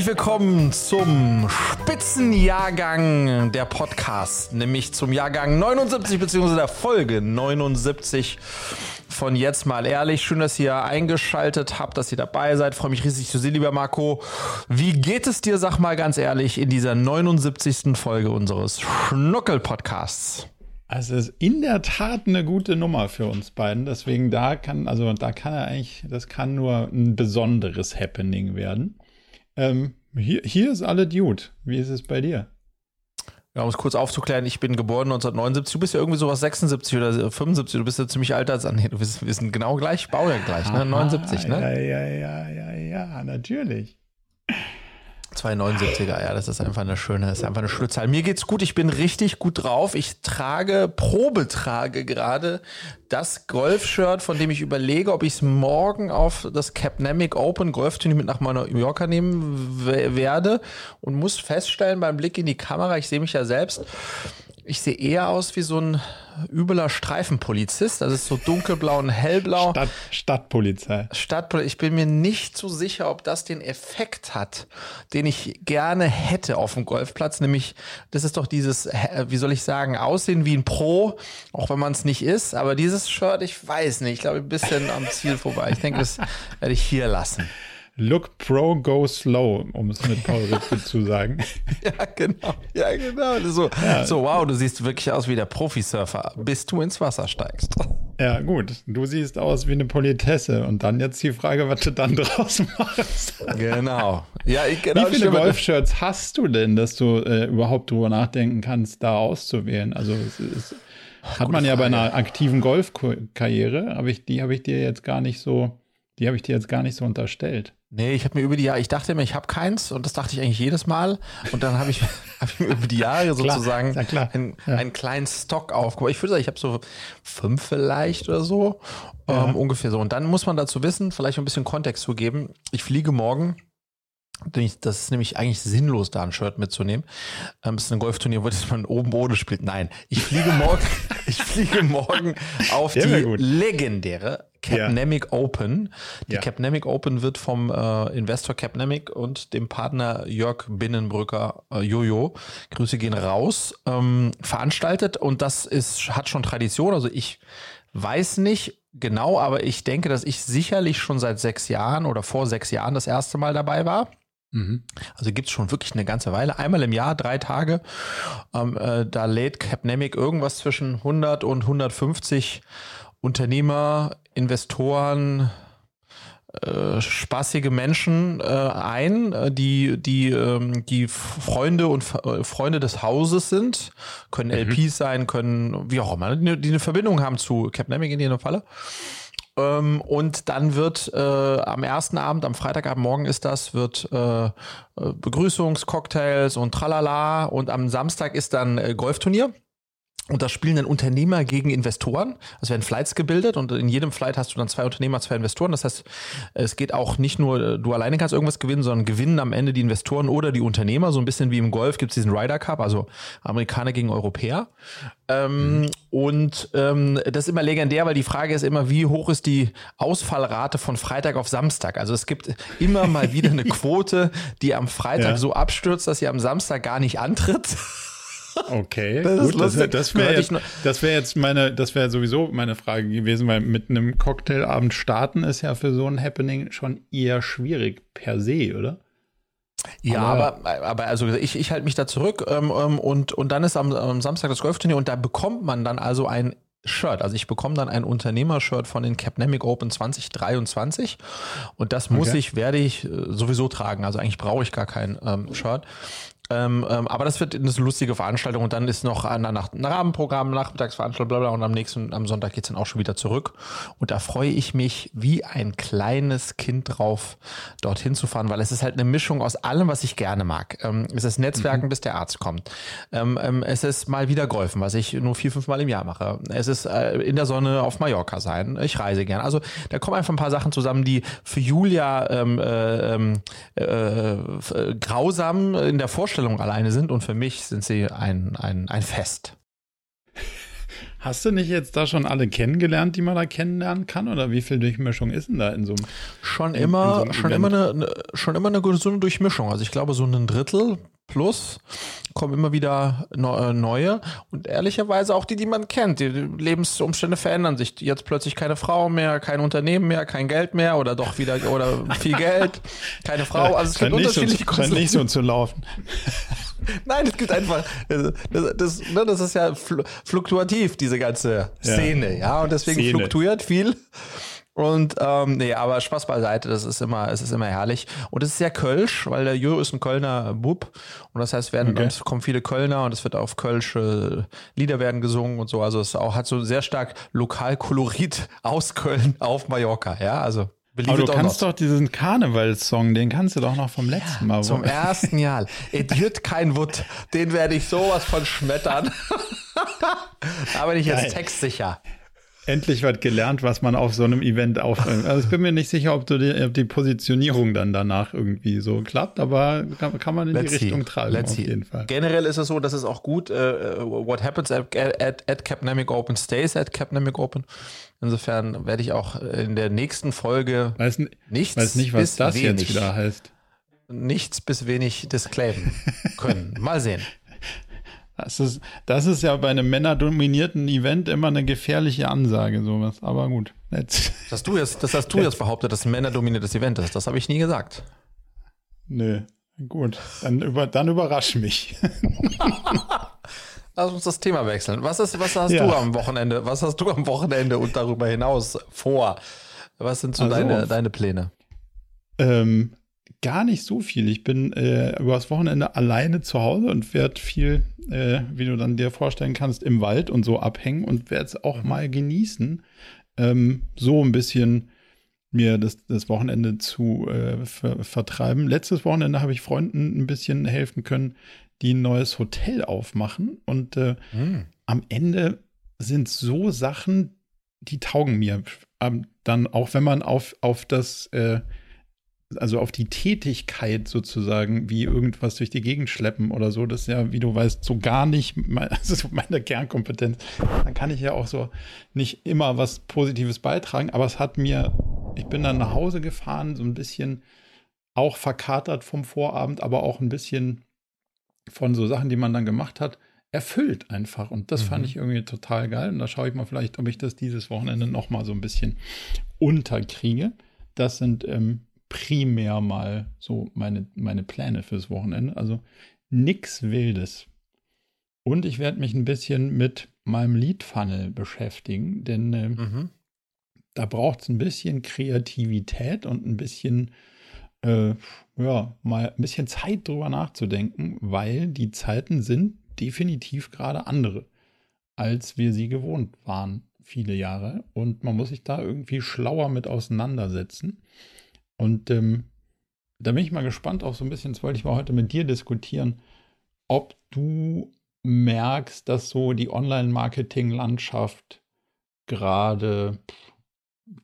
herzlich willkommen zum Spitzenjahrgang der Podcast, nämlich zum Jahrgang 79 bzw. der Folge 79 von jetzt mal ehrlich. Schön, dass ihr eingeschaltet habt, dass ihr dabei seid. Freue mich riesig zu sehen, lieber Marco. Wie geht es dir, sag mal ganz ehrlich, in dieser 79. Folge unseres Schnuckel-Podcasts? Also es ist in der Tat eine gute Nummer für uns beiden. Deswegen da kann, also da kann er eigentlich, das kann nur ein besonderes Happening werden. Ähm, hier, hier ist alle Dude. Wie ist es bei dir? Ja, um es kurz aufzuklären, ich bin geboren 1979. Du bist ja irgendwie sowas 76 oder 75. Du bist ja ziemlich alt als nee, du bist, wir sind genau gleich, Baujahr gleich, ne? 79, ne? Ja, ja, ja, ja, ja, natürlich. 279er, ja, das ist einfach eine schöne, das ist einfach eine schöne Zahl. Mir geht's gut, ich bin richtig gut drauf. Ich trage, probetrage gerade das Golf-Shirt, von dem ich überlege, ob ich es morgen auf das Capnamic Open Golfturnier mit nach Mallorca nehmen werde und muss feststellen beim Blick in die Kamera, ich sehe mich ja selbst, ich sehe eher aus wie so ein übeler Streifenpolizist. Das ist so dunkelblau und hellblau. Stadt, Stadtpolizei. Stadtpolizei. Ich bin mir nicht so sicher, ob das den Effekt hat, den ich gerne hätte auf dem Golfplatz. Nämlich, das ist doch dieses, wie soll ich sagen, Aussehen wie ein Pro, auch wenn man es nicht ist. Aber dieses Shirt, ich weiß nicht. Ich glaube, ein bisschen am Ziel vorbei. Ich denke, das werde ich hier lassen. Look Pro, Go Slow, um es mit Paul Ritzke zu sagen. Ja, genau. Ja, genau. So, ja. so, wow, du siehst wirklich aus wie der Profisurfer, bis du ins Wasser steigst. Ja, gut. Du siehst aus wie eine Politesse. Und dann jetzt die Frage, was du dann draus machst. Genau. Ja, ich, genau wie viele Golfshirts hast du denn, dass du äh, überhaupt drüber nachdenken kannst, da auszuwählen? Also, es ist, hat man ja Frage. bei einer aktiven Golfkarriere, aber ich, die habe ich dir jetzt gar nicht so, die habe ich dir jetzt gar nicht so unterstellt. Nee, ich habe mir über die Jahre, ich dachte immer, ich habe keins und das dachte ich eigentlich jedes Mal. Und dann habe ich, hab ich mir über die Jahre sozusagen klar, klar. Einen, ja. einen, kleinen Stock aufgebaut. Ich würde sagen, ich habe so fünf vielleicht oder so, ja. ähm, ungefähr so. Und dann muss man dazu wissen, vielleicht ein bisschen Kontext zu geben. Ich fliege morgen das ist nämlich eigentlich sinnlos, da ein Shirt mitzunehmen. Ähm, es ist ein Golfturnier, wo man oben ohne spielt. Nein, ich fliege morgen, ich fliege morgen auf die legendäre Capnamic ja. Open. Die ja. Capnamic Open wird vom äh, Investor Capnamic und dem Partner Jörg Binnenbrücker äh, Jojo, Grüße gehen raus, ähm, veranstaltet und das ist, hat schon Tradition. Also ich weiß nicht genau, aber ich denke, dass ich sicherlich schon seit sechs Jahren oder vor sechs Jahren das erste Mal dabei war. Mhm. Also gibt es schon wirklich eine ganze Weile. Einmal im Jahr, drei Tage. Ähm, äh, da lädt Capnamic irgendwas zwischen 100 und 150 Unternehmer, Investoren, äh, spaßige Menschen äh, ein, äh, die die ähm, die Freunde und äh, Freunde des Hauses sind, können mhm. LPs sein, können wie auch immer, die, die eine Verbindung haben zu Capnamic in jedem Falle. Ähm, und dann wird äh, am ersten Abend, am Freitagabend morgen ist das, wird äh, Begrüßungscocktails und tralala und am Samstag ist dann äh, Golfturnier. Und da spielen dann Unternehmer gegen Investoren. Es werden Flights gebildet und in jedem Flight hast du dann zwei Unternehmer, zwei Investoren. Das heißt, es geht auch nicht nur, du alleine kannst irgendwas gewinnen, sondern gewinnen am Ende die Investoren oder die Unternehmer. So ein bisschen wie im Golf gibt es diesen Ryder Cup, also Amerikaner gegen Europäer. Ähm, mhm. Und ähm, das ist immer legendär, weil die Frage ist immer, wie hoch ist die Ausfallrate von Freitag auf Samstag? Also es gibt immer mal wieder eine Quote, die am Freitag ja. so abstürzt, dass sie am Samstag gar nicht antritt. Okay, das gut, das, das wäre jetzt, das wär jetzt meine, das wäre sowieso meine Frage gewesen, weil mit einem Cocktailabend starten ist ja für so ein Happening schon eher schwierig per se, oder? Ja, aber, aber, aber also ich, ich halte mich da zurück ähm, ähm, und, und dann ist am, am Samstag das Golfturnier und da bekommt man dann also ein Shirt. Also ich bekomme dann ein Unternehmershirt von den Capnamic Open 2023 und das muss okay. ich, werde ich äh, sowieso tragen. Also eigentlich brauche ich gar kein ähm, Shirt. Ähm, ähm, aber das wird eine lustige Veranstaltung und dann ist noch ein, ein Rahmenprogramm, Nachmittagsveranstaltung, bla, bla und am nächsten, am Sonntag geht's dann auch schon wieder zurück. Und da freue ich mich wie ein kleines Kind drauf, dorthin zu fahren, weil es ist halt eine Mischung aus allem, was ich gerne mag. Ähm, es ist Netzwerken, mhm. bis der Arzt kommt. Ähm, ähm, es ist mal wieder Golfen, was ich nur vier, fünf Mal im Jahr mache. Es ist äh, in der Sonne auf Mallorca sein. Ich reise gern. Also da kommen einfach ein paar Sachen zusammen, die für Julia ähm, äh, äh, äh, grausam in der Vorstellung Vorstellung alleine sind und für mich sind sie ein, ein, ein Fest. Hast du nicht jetzt da schon alle kennengelernt, die man da kennenlernen kann? Oder wie viel Durchmischung ist denn da in so einem Schon immer, so schon immer eine, schon immer eine gesunde Durchmischung. Also ich glaube, so ein Drittel plus kommen immer wieder äh, neue und ehrlicherweise auch die, die man kennt. Die Lebensumstände verändern sich. Jetzt plötzlich keine Frau mehr, kein Unternehmen mehr, kein Geld mehr oder doch wieder oder viel Geld, keine Frau. Also es gibt unterschiedliche so, Scheint nicht so zu laufen. Nein, es gibt einfach, das, das, ne, das ist ja fluktuativ, diese ganze Szene, ja, ja und deswegen Szene. fluktuiert viel. Und ähm, nee, aber Spaß beiseite, das ist immer, es ist immer herrlich. Und es ist sehr Kölsch, weil der Jürgen ist ein Kölner Bub. Und das heißt, werden, okay. es kommen viele Kölner und es wird auf Kölsche Lieder werden gesungen und so. Also es auch hat so sehr stark Lokalkolorit aus Köln auf Mallorca, ja. Also aber du kannst doch diesen Karnevalssong, den kannst du doch noch vom letzten Mal. Zum ersten Jahr. Idiot kein Wut. Den werde ich sowas von schmettern. da bin ich jetzt Geil. textsicher endlich was gelernt, was man auf so einem Event aufnimmt. Also ich bin mir nicht sicher, ob, die, ob die Positionierung dann danach irgendwie so klappt, aber kann, kann man in Let's die Richtung treiben Let's auf jeden Fall. Generell ist es so, dass es auch gut, uh, what happens at, at, at Capnamic Open stays at Capnamic Open. Insofern werde ich auch in der nächsten Folge weiß, nichts weiß nicht, was das wenig, jetzt wieder heißt. Nichts bis wenig disclaimen können. Mal sehen. Das ist, das ist ja bei einem männerdominierten Event immer eine gefährliche Ansage, sowas. Aber gut. Jetzt. Das hast du jetzt, das hast du jetzt behauptet, dass ein männerdominiertes Event ist. Das habe ich nie gesagt. Nö. Gut. Dann, über, dann überrasch mich. Lass uns das Thema wechseln. Was, ist, was hast ja. du am Wochenende? Was hast du am Wochenende und darüber hinaus vor? Was sind so also, deine, deine Pläne? Ähm, gar nicht so viel. Ich bin äh, übers Wochenende alleine zu Hause und werde viel, äh, wie du dann dir vorstellen kannst, im Wald und so abhängen und werde es auch mhm. mal genießen, ähm, so ein bisschen mir das, das Wochenende zu äh, ver vertreiben. Letztes Wochenende habe ich Freunden ein bisschen helfen können, die ein neues Hotel aufmachen. Und äh, mhm. am Ende sind so Sachen, die taugen mir. Ähm, dann auch wenn man auf, auf das äh, also auf die Tätigkeit sozusagen, wie irgendwas durch die Gegend schleppen oder so, das ist ja, wie du weißt, so gar nicht also meine Kernkompetenz. Dann kann ich ja auch so nicht immer was Positives beitragen, aber es hat mir, ich bin dann nach Hause gefahren, so ein bisschen auch verkatert vom Vorabend, aber auch ein bisschen von so Sachen, die man dann gemacht hat, erfüllt einfach. Und das mhm. fand ich irgendwie total geil. Und da schaue ich mal vielleicht, ob ich das dieses Wochenende noch mal so ein bisschen unterkriege. Das sind ähm, primär mal so meine, meine Pläne fürs Wochenende. Also nichts Wildes. Und ich werde mich ein bisschen mit meinem Lead-Funnel beschäftigen, denn äh, mhm. da braucht es ein bisschen Kreativität und ein bisschen, äh, ja, mal ein bisschen Zeit drüber nachzudenken, weil die Zeiten sind definitiv gerade andere, als wir sie gewohnt waren, viele Jahre. Und man muss sich da irgendwie schlauer mit auseinandersetzen. Und ähm, da bin ich mal gespannt auch so ein bisschen, das wollte ich mal heute mit dir diskutieren, ob du merkst, dass so die Online-Marketing-Landschaft gerade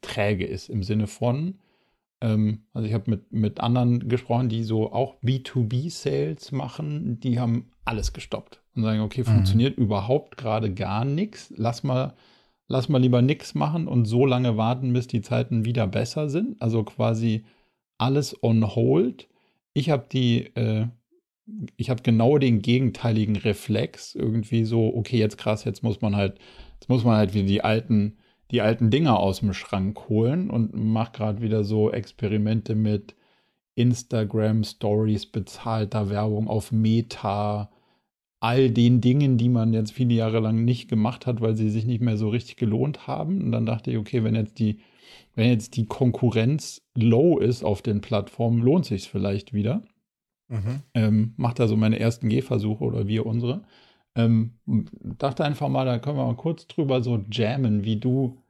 träge ist im Sinne von, ähm, also ich habe mit, mit anderen gesprochen, die so auch B2B-Sales machen, die haben alles gestoppt und sagen, okay, mhm. funktioniert überhaupt gerade gar nichts, lass mal lass mal lieber nichts machen und so lange warten, bis die Zeiten wieder besser sind. Also quasi alles on hold. Ich habe die, äh, ich habe genau den gegenteiligen Reflex. Irgendwie so, okay, jetzt krass, jetzt muss man halt, jetzt muss man halt wieder die alten, die alten Dinger aus dem Schrank holen und macht gerade wieder so Experimente mit Instagram Stories, bezahlter Werbung auf Meta, all den Dingen, die man jetzt viele Jahre lang nicht gemacht hat, weil sie sich nicht mehr so richtig gelohnt haben. Und dann dachte ich, okay, wenn jetzt die, wenn jetzt die Konkurrenz low ist auf den Plattformen, lohnt sich es vielleicht wieder. Mhm. Ähm, macht da so meine ersten Gehversuche oder wir unsere. Ähm, dachte einfach mal, da können wir mal kurz drüber so jammen, wie du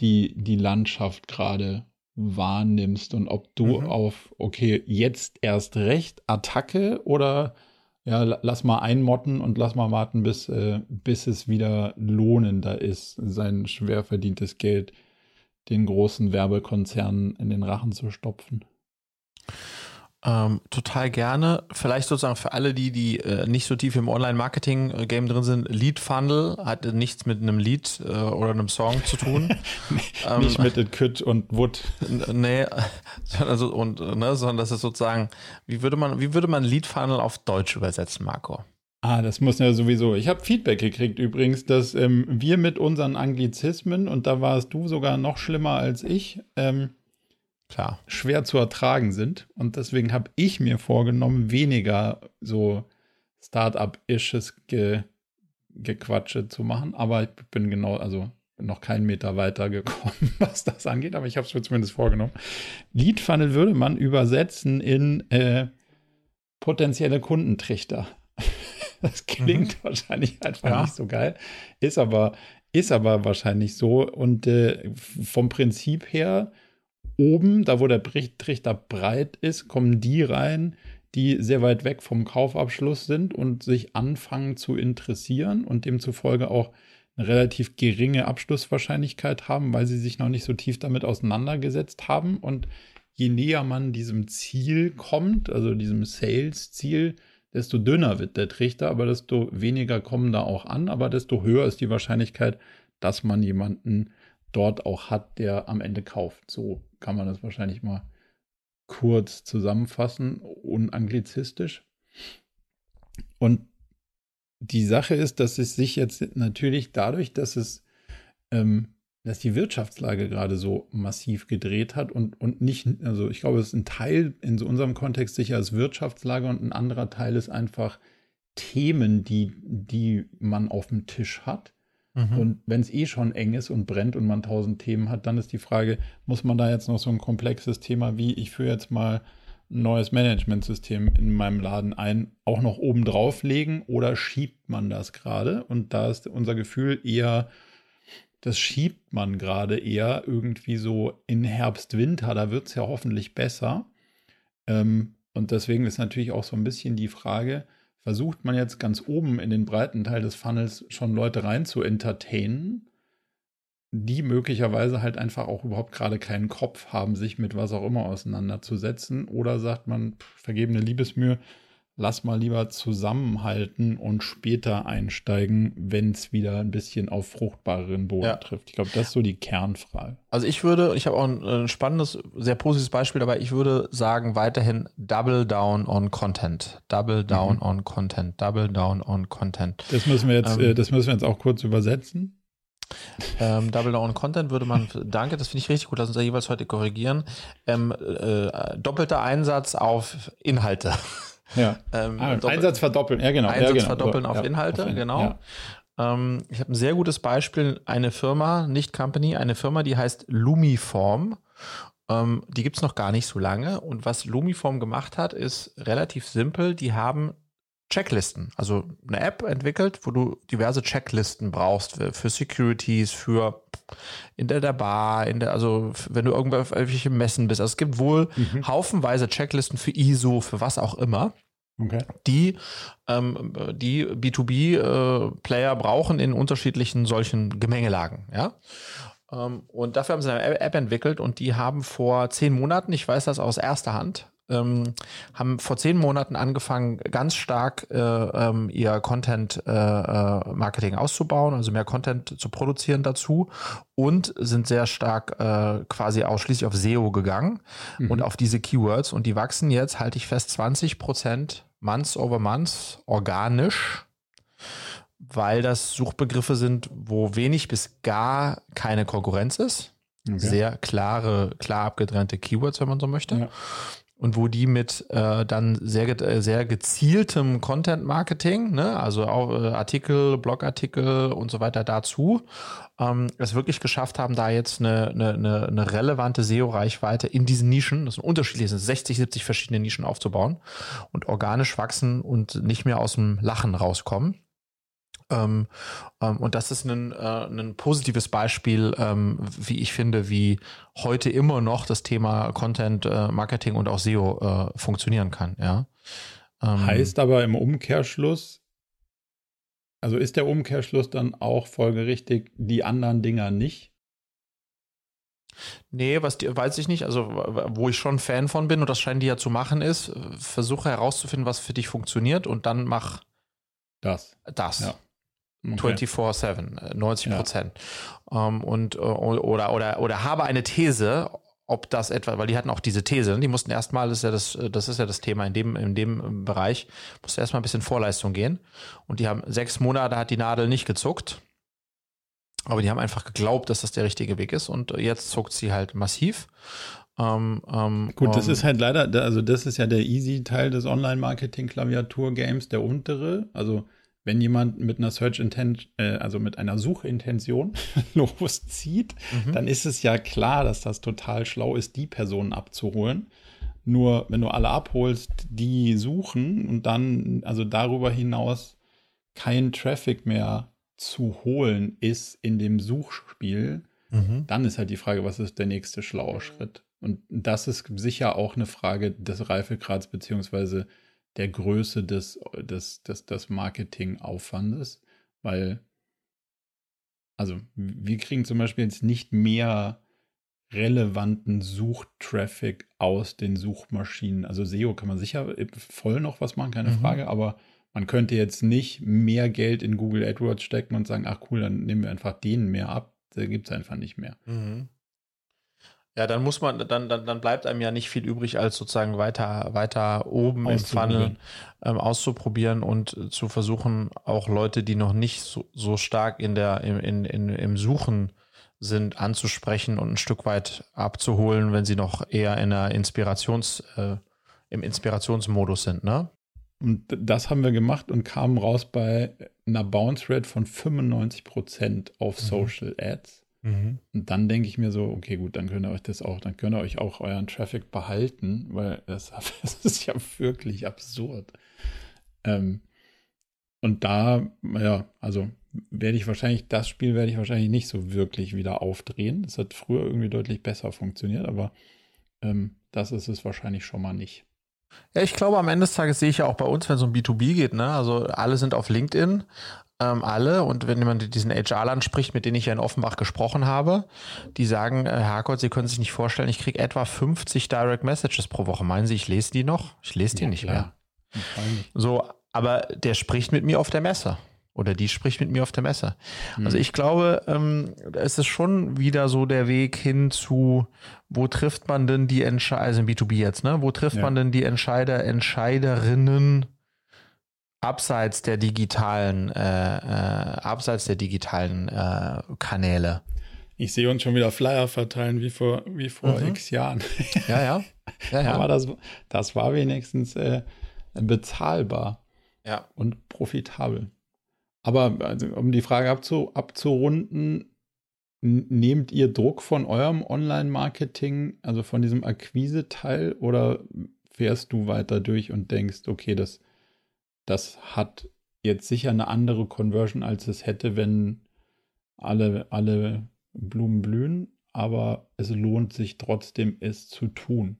die, die Landschaft gerade wahrnimmst und ob du mhm. auf, okay, jetzt erst recht Attacke oder ja, lass mal einmotten und lass mal warten, bis, äh, bis es wieder lohnender ist, sein schwer verdientes Geld den großen Werbekonzernen in den Rachen zu stopfen. Ähm, total gerne. Vielleicht sozusagen für alle, die, die äh, nicht so tief im Online-Marketing-Game drin sind, Lead Funnel hat nichts mit einem Lied äh, oder einem Song zu tun. ähm, nicht mit It Could und Wood. Nee, also, und, ne, sondern das ist sozusagen, wie würde man, wie würde man Lead Funnel auf Deutsch übersetzen, Marco? Ah, das muss ja sowieso. Ich habe Feedback gekriegt übrigens, dass ähm, wir mit unseren Anglizismen, und da warst du sogar noch schlimmer als ich, ähm, Klar. schwer zu ertragen sind. Und deswegen habe ich mir vorgenommen, weniger so Start-up-isches Ge Gequatsche zu machen. Aber ich bin genau, also noch keinen Meter weiter gekommen, was das angeht. Aber ich habe es mir zumindest vorgenommen. Lead Funnel würde man übersetzen in äh, potenzielle Kundentrichter. Das klingt mhm. wahrscheinlich einfach ja. nicht so geil. Ist aber, ist aber wahrscheinlich so. Und äh, vom Prinzip her, oben, da wo der Trichter breit ist, kommen die rein, die sehr weit weg vom Kaufabschluss sind und sich anfangen zu interessieren und demzufolge auch eine relativ geringe Abschlusswahrscheinlichkeit haben, weil sie sich noch nicht so tief damit auseinandergesetzt haben. Und je näher man diesem Ziel kommt, also diesem Sales-Ziel, desto dünner wird der Trichter, aber desto weniger kommen da auch an, aber desto höher ist die Wahrscheinlichkeit, dass man jemanden dort auch hat, der am Ende kauft. So kann man das wahrscheinlich mal kurz zusammenfassen, unanglizistisch. Und die Sache ist, dass es sich jetzt natürlich dadurch, dass es ähm, dass die Wirtschaftslage gerade so massiv gedreht hat und, und nicht, also ich glaube, es ist ein Teil in so unserem Kontext sicher als Wirtschaftslage und ein anderer Teil ist einfach Themen, die, die man auf dem Tisch hat. Mhm. Und wenn es eh schon eng ist und brennt und man tausend Themen hat, dann ist die Frage, muss man da jetzt noch so ein komplexes Thema wie, ich führe jetzt mal ein neues Managementsystem in meinem Laden ein, auch noch oben drauf legen oder schiebt man das gerade? Und da ist unser Gefühl eher, das schiebt man gerade eher irgendwie so in Herbst, Winter. Da wird es ja hoffentlich besser. Ähm, und deswegen ist natürlich auch so ein bisschen die Frage, versucht man jetzt ganz oben in den breiten Teil des Funnels schon Leute rein zu entertainen, die möglicherweise halt einfach auch überhaupt gerade keinen Kopf haben, sich mit was auch immer auseinanderzusetzen? Oder sagt man, pff, vergebene Liebesmühe, lass mal lieber zusammenhalten und später einsteigen, wenn es wieder ein bisschen auf fruchtbareren Boden ja. trifft. Ich glaube, das ist so die Kernfrage. Also ich würde, ich habe auch ein, ein, spannendes, sehr positives Beispiel dabei. Ich würde sagen, weiterhin Double Down on Content. Double Down mhm. on Content. Double Down on Content. Das müssen wir jetzt, ähm, äh, das müssen wir jetzt auch kurz übersetzen. Ähm, Double Down on Content würde man, danke, das finde ich richtig gut, lass uns da jeweils heute korrigieren. Ähm, äh, doppelter Einsatz auf Inhalte. Ja. Ähm, ah, Einsatz verdoppeln, ja genau. Einsatz ja, genau. verdoppeln auf ja, Inhalte, auf genau. Ähm, ich habe ein sehr gutes Beispiel, eine Firma, nicht Company, eine Firma, die heißt Lumiform. Ähm, die gibt es noch gar nicht so lange. Und was Lumiform gemacht hat, ist relativ simpel. Die haben Checklisten, also eine App entwickelt, wo du diverse Checklisten brauchst für, für Securities, für in der, der Bar, in der, also wenn du irgendwelche Messen bist. Also es gibt wohl mhm. haufenweise Checklisten für ISO, für was auch immer. Okay. Die, ähm, die B2B-Player äh, brauchen in unterschiedlichen solchen Gemengelagen, ja. Ähm, und dafür haben sie eine App entwickelt und die haben vor zehn Monaten, ich weiß das aus erster Hand, ähm, haben vor zehn Monaten angefangen, ganz stark äh, ähm, ihr Content-Marketing äh, äh auszubauen, also mehr Content zu produzieren dazu und sind sehr stark äh, quasi ausschließlich auf SEO gegangen mhm. und auf diese Keywords und die wachsen jetzt, halte ich fest, 20 Prozent months over months organisch weil das Suchbegriffe sind, wo wenig bis gar keine Konkurrenz ist. Okay. Sehr klare, klar abgetrennte Keywords, wenn man so möchte. Ja und wo die mit äh, dann sehr, äh, sehr gezieltem Content-Marketing, ne, also auch äh, Artikel, Blogartikel und so weiter dazu, ähm, es wirklich geschafft haben, da jetzt eine, eine, eine relevante SEO-Reichweite in diesen Nischen, das sind unterschiedliche, das sind 60, 70 verschiedene Nischen aufzubauen und organisch wachsen und nicht mehr aus dem Lachen rauskommen. Ähm, ähm, und das ist ein, äh, ein positives Beispiel, ähm, wie ich finde, wie heute immer noch das Thema Content äh, Marketing und auch SEO äh, funktionieren kann. Ja. Ähm, heißt aber im Umkehrschluss, also ist der Umkehrschluss dann auch folgerichtig die anderen Dinger nicht? Nee, was die, weiß ich nicht. Also, wo ich schon Fan von bin, und das scheinen die ja zu machen, ist, versuche herauszufinden, was für dich funktioniert und dann mach das. Das. Ja. Okay. 24-7, 90 äh, Prozent. Ja. Ähm, und, äh, oder, oder, oder habe eine These, ob das etwa, weil die hatten auch diese These, ne? die mussten erstmal, das ist ja das, das ist ja das Thema in dem, in dem Bereich, musste erstmal ein bisschen Vorleistung gehen. Und die haben sechs Monate hat die Nadel nicht gezuckt. Aber die haben einfach geglaubt, dass das der richtige Weg ist und jetzt zuckt sie halt massiv. Ähm, ähm, Gut, das um, ist halt leider, also das ist ja der easy Teil des Online-Marketing-Klaviatur-Games, der untere. Also wenn jemand mit einer Search Intent, äh, also mit einer Suchintention loszieht, mhm. dann ist es ja klar, dass das total schlau ist, die Personen abzuholen. Nur wenn du alle abholst, die suchen und dann also darüber hinaus kein Traffic mehr zu holen ist in dem Suchspiel, mhm. dann ist halt die Frage, was ist der nächste schlaue Schritt? Und das ist sicher auch eine Frage des Reifegrads beziehungsweise der Größe des, des, des, des Marketingaufwandes, weil, also wir kriegen zum Beispiel jetzt nicht mehr relevanten Suchtraffic aus den Suchmaschinen. Also SEO kann man sicher voll noch was machen, keine mhm. Frage, aber man könnte jetzt nicht mehr Geld in Google AdWords stecken und sagen, ach cool, dann nehmen wir einfach denen mehr ab. Da gibt es einfach nicht mehr. Mhm. Ja, dann muss man, dann, dann, dann bleibt einem ja nicht viel übrig, als sozusagen weiter, weiter oben im Funnel ähm, auszuprobieren und zu versuchen, auch Leute, die noch nicht so, so stark in der, im, in, in, im Suchen sind, anzusprechen und ein Stück weit abzuholen, wenn sie noch eher in der Inspirations, äh, im Inspirationsmodus sind, ne? Und das haben wir gemacht und kamen raus bei einer Bounce Rate von 95 Prozent auf mhm. Social Ads. Mhm. Und dann denke ich mir so, okay, gut, dann könnt ihr euch das auch, dann könnt ihr euch auch euren Traffic behalten, weil das, das ist ja wirklich absurd. Ähm, und da, ja, also werde ich wahrscheinlich, das Spiel werde ich wahrscheinlich nicht so wirklich wieder aufdrehen. Das hat früher irgendwie deutlich besser funktioniert, aber ähm, das ist es wahrscheinlich schon mal nicht. Ja, ich glaube, am Ende des Tages sehe ich ja auch bei uns, wenn es um B2B geht, ne? Also alle sind auf LinkedIn, ähm, alle. Und wenn jemand diesen HR-Lern spricht, mit denen ich ja in Offenbach gesprochen habe, die sagen, äh, Herr Harkott, Sie können sich nicht vorstellen, ich kriege etwa 50 Direct Messages pro Woche. Meinen Sie, ich lese die noch? Ich lese die ja, nicht klar. mehr. So, aber der spricht mit mir auf der Messe. Oder die spricht mit mir auf der Messe. Mhm. Also ich glaube, ähm, es ist schon wieder so der Weg hin zu, wo trifft man denn die Entscheider, also im B2B jetzt, ne? Wo trifft ja. man denn die Entscheider, Entscheiderinnen abseits der digitalen, äh, äh, abseits der digitalen äh, Kanäle. Ich sehe uns schon wieder Flyer verteilen wie vor, wie vor mhm. x Jahren. Ja, ja. ja, ja. Aber das, das war wenigstens äh, bezahlbar ja. und profitabel. Aber also, um die Frage abzu, abzurunden, nehmt ihr Druck von eurem Online-Marketing, also von diesem Akquise-Teil, oder fährst du weiter durch und denkst, okay, das das hat jetzt sicher eine andere Conversion, als es hätte, wenn alle, alle Blumen blühen, aber es lohnt sich trotzdem, es zu tun.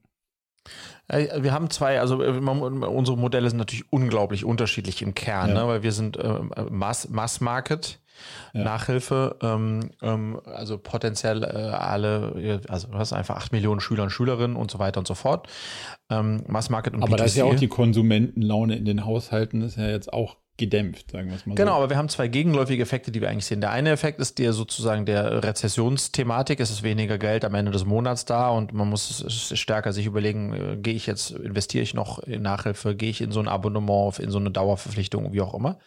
Äh, wir haben zwei, also äh, unsere Modelle sind natürlich unglaublich unterschiedlich im Kern, ja. ne? weil wir sind äh, Mass, Mass Market, ja. Nachhilfe, ähm, ähm, also potenziell äh, alle, also du hast einfach acht Millionen Schüler und Schülerinnen und so weiter und so fort. Ähm, Mass Market und Aber B2C. da ist ja auch die Konsumentenlaune in den Haushalten ist ja jetzt auch gedämpft, sagen wir es mal genau, so. Genau, aber wir haben zwei gegenläufige Effekte, die wir eigentlich sehen. Der eine Effekt ist der sozusagen der Rezessionsthematik. Es ist weniger Geld am Ende des Monats da und man muss stärker sich überlegen, äh, gehe ich jetzt, investiere ich noch in Nachhilfe, gehe ich in so ein Abonnement, in so eine Dauerverpflichtung, wie auch immer.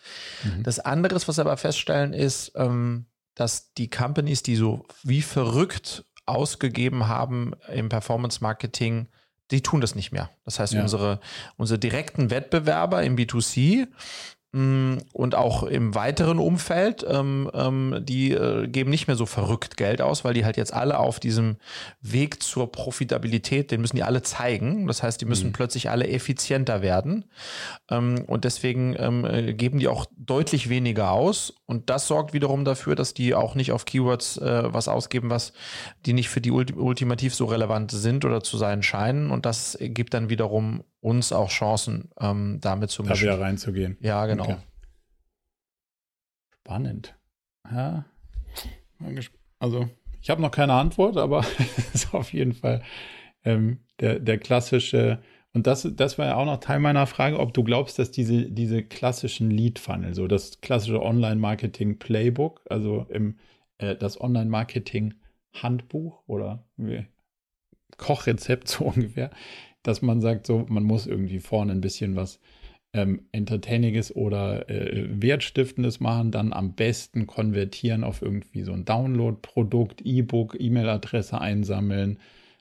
Mhm. Das andere, was wir aber feststellen, ist, ähm, dass die Companies, die so wie verrückt ausgegeben haben im Performance Marketing, die tun das nicht mehr. Das heißt, ja. unsere, unsere direkten Wettbewerber im B2C Mm, und auch im weiteren Umfeld, ähm, ähm, die äh, geben nicht mehr so verrückt Geld aus, weil die halt jetzt alle auf diesem Weg zur Profitabilität, den müssen die alle zeigen. Das heißt, die müssen mhm. plötzlich alle effizienter werden. Ähm, und deswegen ähm, äh, geben die auch deutlich weniger aus. Und das sorgt wiederum dafür, dass die auch nicht auf Keywords äh, was ausgeben, was die nicht für die ulti ultimativ so relevant sind oder zu sein scheinen. Und das gibt dann wiederum uns auch Chancen, ähm, damit zu mischen. Da wieder reinzugehen. Ja, genau. Okay. Spannend. Ja. Also ich habe noch keine Antwort, aber es ist auf jeden Fall ähm, der, der klassische, und das, das war ja auch noch Teil meiner Frage, ob du glaubst, dass diese, diese klassischen Lead-Funnel, so das klassische Online-Marketing-Playbook, also im, äh, das Online-Marketing-Handbuch oder Kochrezept so ungefähr, dass man sagt, so, man muss irgendwie vorne ein bisschen was ähm, Entertainiges oder äh, Wertstiftendes machen, dann am besten konvertieren auf irgendwie so ein Download-Produkt, E-Book, E-Mail-Adresse einsammeln,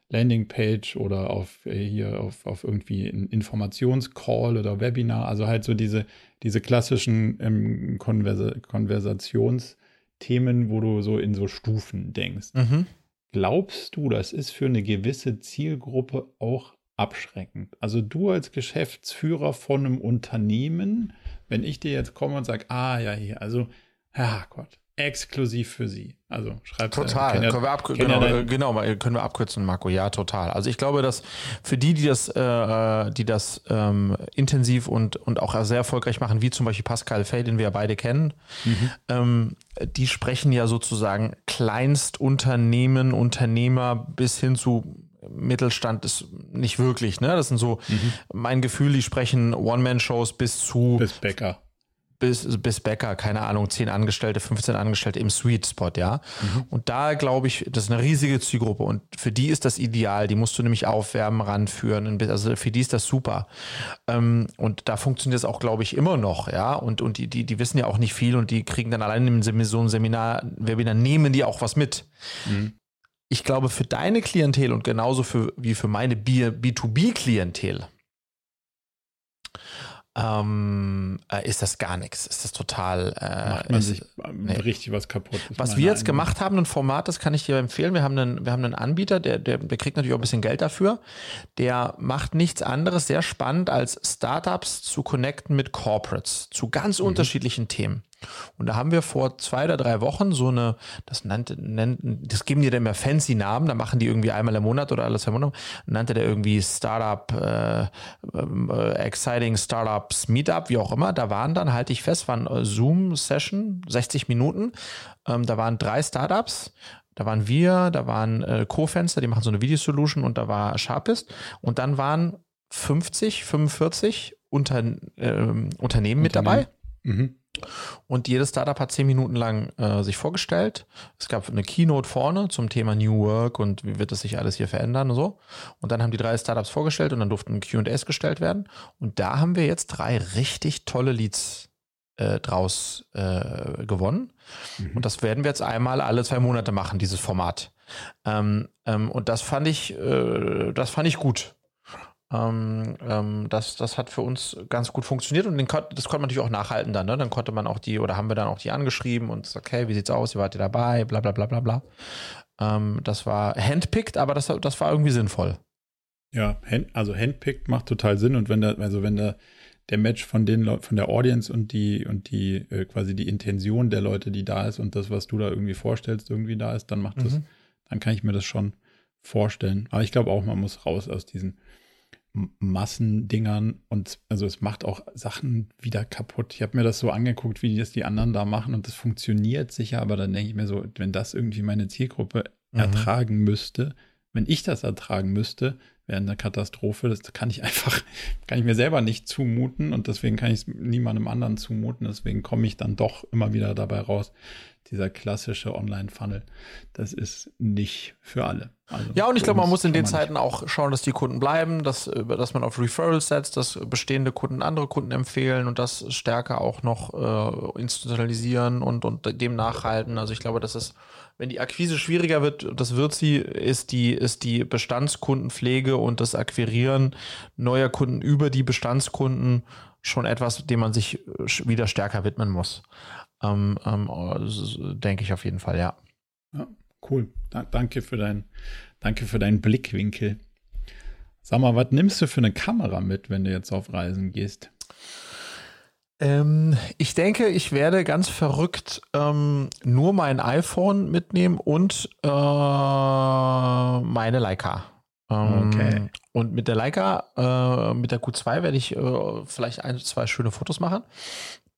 Landingpage oder auf äh, hier auf, auf irgendwie ein Informationscall oder Webinar, also halt so diese, diese klassischen ähm, Konversa Konversationsthemen, wo du so in so Stufen denkst. Mhm. Glaubst du, das ist für eine gewisse Zielgruppe auch abschreckend? Also du als Geschäftsführer von einem Unternehmen, wenn ich dir jetzt komme und sage, ah ja, hier, also, ja Gott, exklusiv für Sie. Also schreibt Total. Äh, können, wir genau, ja genau, können wir abkürzen, Marco. Ja, total. Also ich glaube, dass für die, die das, äh, die das ähm, intensiv und, und auch sehr erfolgreich machen, wie zum Beispiel Pascal Fay, den wir ja beide kennen, mhm. ähm, die sprechen ja sozusagen Kleinstunternehmen, Unternehmer bis hin zu Mittelstand ist nicht wirklich, ne? Das sind so mhm. mein Gefühl, die sprechen One-Man-Shows bis zu bis Bäcker bis, bis Bäcker, keine Ahnung, 10 Angestellte, 15 Angestellte im Sweet Spot, ja. Mhm. Und da glaube ich, das ist eine riesige Zielgruppe und für die ist das ideal. Die musst du nämlich aufwärmen, ranführen. Also für die ist das super. Ähm, und da funktioniert es auch, glaube ich, immer noch, ja. Und, und die, die, die wissen ja auch nicht viel und die kriegen dann allein in so einem Seminar, Webinar, nehmen die auch was mit. Mhm. Ich glaube, für deine Klientel und genauso für, wie für meine B2B-Klientel, ähm, äh, ist das gar nichts. Ist das total. Äh, Macht man ist, sich nee. richtig was kaputt. Was wir jetzt Eindruck. gemacht haben, ein Format, das kann ich dir empfehlen. Wir haben einen, wir haben einen Anbieter, der, der, der kriegt natürlich auch ein bisschen Geld dafür. Der macht nichts anderes, sehr spannend, als Startups zu connecten mit Corporates zu ganz mhm. unterschiedlichen Themen. Und da haben wir vor zwei oder drei Wochen so eine, das nannte, nennt, das geben die dann immer fancy Namen, da machen die irgendwie einmal im Monat oder alle zwei Monate, nannte der irgendwie Startup, äh, äh, Exciting Startups Meetup, wie auch immer. Da waren dann, halte ich fest, waren äh, Zoom-Session, 60 Minuten. Ähm, da waren drei Startups, da waren wir, da waren äh, Co-Fenster, die machen so eine Video-Solution und da war Sharpist. Und dann waren 50, 45 Unter, äh, Unternehmen mit dabei. Mhm. Und jedes Startup hat zehn Minuten lang äh, sich vorgestellt. Es gab eine Keynote vorne zum Thema New Work und wie wird es sich alles hier verändern und so. Und dann haben die drei Startups vorgestellt und dann durften QAs gestellt werden. Und da haben wir jetzt drei richtig tolle Leads äh, draus äh, gewonnen. Mhm. Und das werden wir jetzt einmal alle zwei Monate machen, dieses Format. Ähm, ähm, und das fand ich, äh, das fand ich gut. Ähm, ähm, das, das hat für uns ganz gut funktioniert und den, das konnte man natürlich auch nachhalten dann. Ne? Dann konnte man auch die, oder haben wir dann auch die angeschrieben und gesagt, okay, wie sieht's aus, ihr wart ihr dabei, bla bla bla bla bla. Ähm, das war handpicked, aber das, das war irgendwie sinnvoll. Ja, also handpicked macht total Sinn und wenn der, also wenn der, der Match von den Leuten, von der Audience und die und die äh, quasi die Intention der Leute, die da ist und das, was du da irgendwie vorstellst, irgendwie da ist, dann macht mhm. das, dann kann ich mir das schon vorstellen. Aber ich glaube auch, man muss raus aus diesen Massendingern und also es macht auch Sachen wieder kaputt. Ich habe mir das so angeguckt, wie das die anderen da machen und das funktioniert sicher, aber dann denke ich mir so, wenn das irgendwie meine Zielgruppe mhm. ertragen müsste, wenn ich das ertragen müsste, wäre eine Katastrophe. Das kann ich einfach, kann ich mir selber nicht zumuten und deswegen kann ich es niemandem anderen zumuten. Deswegen komme ich dann doch immer wieder dabei raus, dieser klassische Online-Funnel, das ist nicht für alle. Also ja, und ich glaube, man muss in den Zeiten auch schauen, dass die Kunden bleiben, dass, dass man auf Referrals setzt, dass bestehende Kunden andere Kunden empfehlen und das stärker auch noch äh, institutionalisieren und, und dem nachhalten. Also ich glaube, das ist, wenn die Akquise schwieriger wird, das wird sie, ist die, ist die Bestandskundenpflege und das Akquirieren neuer Kunden über die Bestandskunden schon etwas, dem man sich wieder stärker widmen muss. Ähm, ähm, denke ich auf jeden Fall, ja. ja cool. Da, danke für dein, danke für deinen Blickwinkel. Sag mal, was nimmst du für eine Kamera mit, wenn du jetzt auf Reisen gehst? Ähm, ich denke, ich werde ganz verrückt ähm, nur mein iPhone mitnehmen und äh, meine Leica. Ähm, okay. Und mit der Leica, äh, mit der Q2 werde ich äh, vielleicht ein, zwei schöne Fotos machen.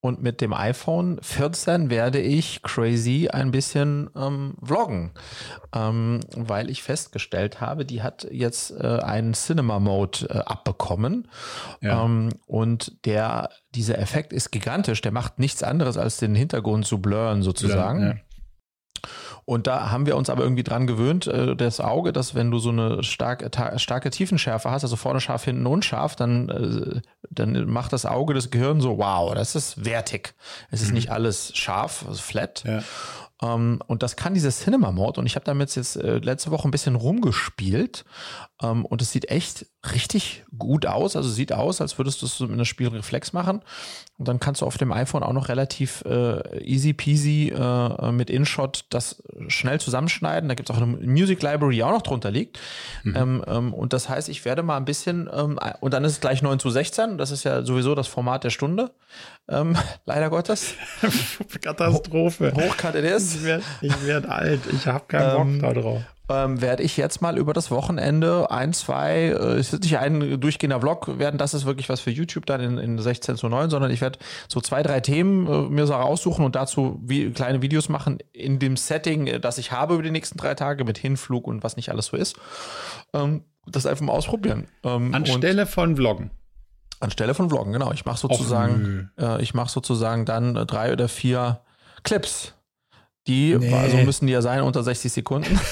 Und mit dem iPhone 14 werde ich crazy ein bisschen ähm, vloggen, ähm, weil ich festgestellt habe, die hat jetzt äh, einen Cinema Mode äh, abbekommen. Ja. Ähm, und der, dieser Effekt ist gigantisch. Der macht nichts anderes, als den Hintergrund zu blurren sozusagen. Ja, ja. Und da haben wir uns aber irgendwie dran gewöhnt, äh, das Auge, dass wenn du so eine starke, starke Tiefenschärfe hast, also vorne scharf, hinten unscharf, dann, äh, dann macht das Auge des Gehirns so, wow, das ist wertig. Es ist mhm. nicht alles scharf, also flat. Ja. Ähm, und das kann dieses Cinema Mode. Und ich habe damit jetzt äh, letzte Woche ein bisschen rumgespielt. Um, ähm, und es sieht echt richtig gut aus. Also sieht aus, als würdest du es mit einem Spiel Reflex machen. Und dann kannst du auf dem iPhone auch noch relativ äh, easy peasy äh, mit InShot das schnell zusammenschneiden. Da gibt es auch eine Music Library, die auch noch drunter liegt. Mhm. Ähm, ähm, und das heißt, ich werde mal ein bisschen, ähm, und dann ist es gleich 9 zu 16. Das ist ja sowieso das Format der Stunde. Ähm, leider Gottes. Katastrophe. Is. Ich werde werd alt. Ich habe keinen Bock ähm, da drauf ähm, werde ich jetzt mal über das Wochenende ein, zwei, äh, es wird nicht ein durchgehender Vlog werden, das ist wirklich was für YouTube dann in, in 16 zu 9, sondern ich werde so zwei, drei Themen äh, mir so raussuchen und dazu wie, kleine Videos machen in dem Setting, äh, das ich habe über die nächsten drei Tage mit Hinflug und was nicht alles so ist. Ähm, das einfach mal ausprobieren. Ähm, Anstelle von Vloggen. Anstelle von Vloggen, genau. Ich mache sozusagen, äh, ich mache sozusagen dann äh, drei oder vier Clips. Die, nee. also müssen die ja sein unter 60 Sekunden.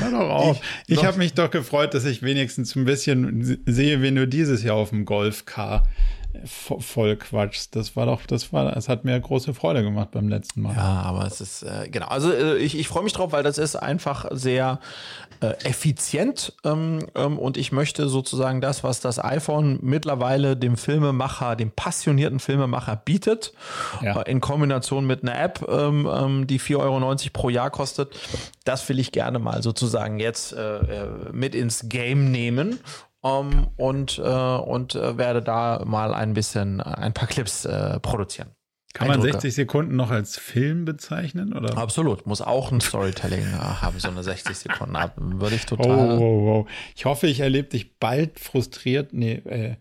Hör doch auf. Ich, ich habe mich doch gefreut, dass ich wenigstens ein bisschen sehe, wen du dieses Jahr auf dem Golf-Car voll quatschst. Das war doch, das war, es hat mir große Freude gemacht beim letzten Mal. Ja, aber es ist, äh, genau. Also äh, ich, ich freue mich drauf, weil das ist einfach sehr äh, effizient ähm, ähm, und ich möchte sozusagen das, was das iPhone mittlerweile dem Filmemacher, dem passionierten Filmemacher bietet, ja. äh, in Kombination mit einer App, ähm, ähm die 4,90 Euro pro Jahr kostet, das will ich gerne mal sozusagen jetzt äh, äh, mit ins Game nehmen um, und, äh, und äh, werde da mal ein bisschen ein paar Clips äh, produzieren. Kann man 60 Sekunden noch als Film bezeichnen? Oder? Absolut, muss auch ein Storytelling äh, haben, so eine 60 Sekunden haben. Würde ich total. Oh, oh, oh. Ich hoffe, ich erlebe dich bald frustriert, nee, äh,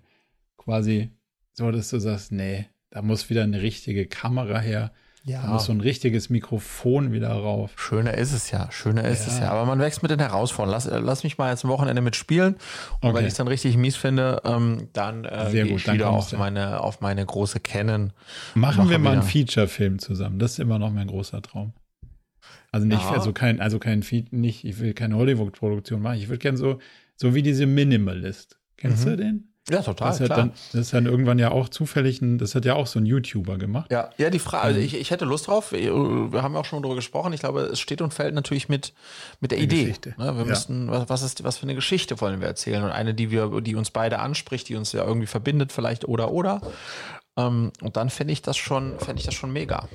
quasi so, dass du sagst, nee, da muss wieder eine richtige Kamera her. Ja. Da muss so ein richtiges Mikrofon wieder rauf. Schöner ist es ja, schöner ist ja. es ja. Aber man wächst mit den Herausforderungen. Lass, äh, lass mich mal jetzt ein Wochenende mitspielen. Und okay. wenn ich es dann richtig mies finde, ähm, dann äh, gehe ich wieder auf meine, auf meine große Canon. Machen wir mal einen Feature-Film zusammen. Das ist immer noch mein großer Traum. Also nicht, ja. also kein, also kein Feed, nicht, ich will keine Hollywood-Produktion machen. Ich würde gerne so, so wie diese Minimalist. Kennst mhm. du den? Ja, total. Das, klar. Dann, das ist dann irgendwann ja auch zufällig, ein, das hat ja auch so ein YouTuber gemacht. Ja, ja die Frage, also ich, ich hätte Lust drauf. Wir haben ja auch schon darüber gesprochen. Ich glaube, es steht und fällt natürlich mit, mit der die Idee. Geschichte. Ne? Wir ja. müssen, was, was, ist, was für eine Geschichte wollen wir erzählen? Und eine, die wir, die uns beide anspricht, die uns ja irgendwie verbindet, vielleicht oder oder. Ähm, und dann fände ich das schon, fände ich das schon mega.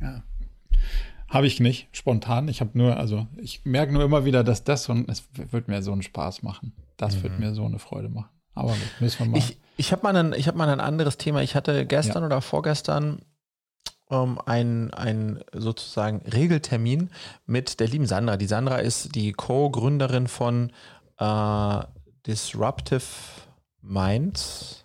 Ja. Habe ich nicht, spontan. Ich habe nur, also ich merke nur immer wieder, dass das so ein, es wird mir so einen Spaß machen. Das mhm. wird mir so eine Freude machen. Aber gut, müssen wir mal. Ich, ich habe mal, ein, hab mal ein anderes Thema. Ich hatte gestern ja. oder vorgestern ähm, ein, ein sozusagen Regeltermin mit der lieben Sandra. Die Sandra ist die Co-Gründerin von äh, Disruptive Minds.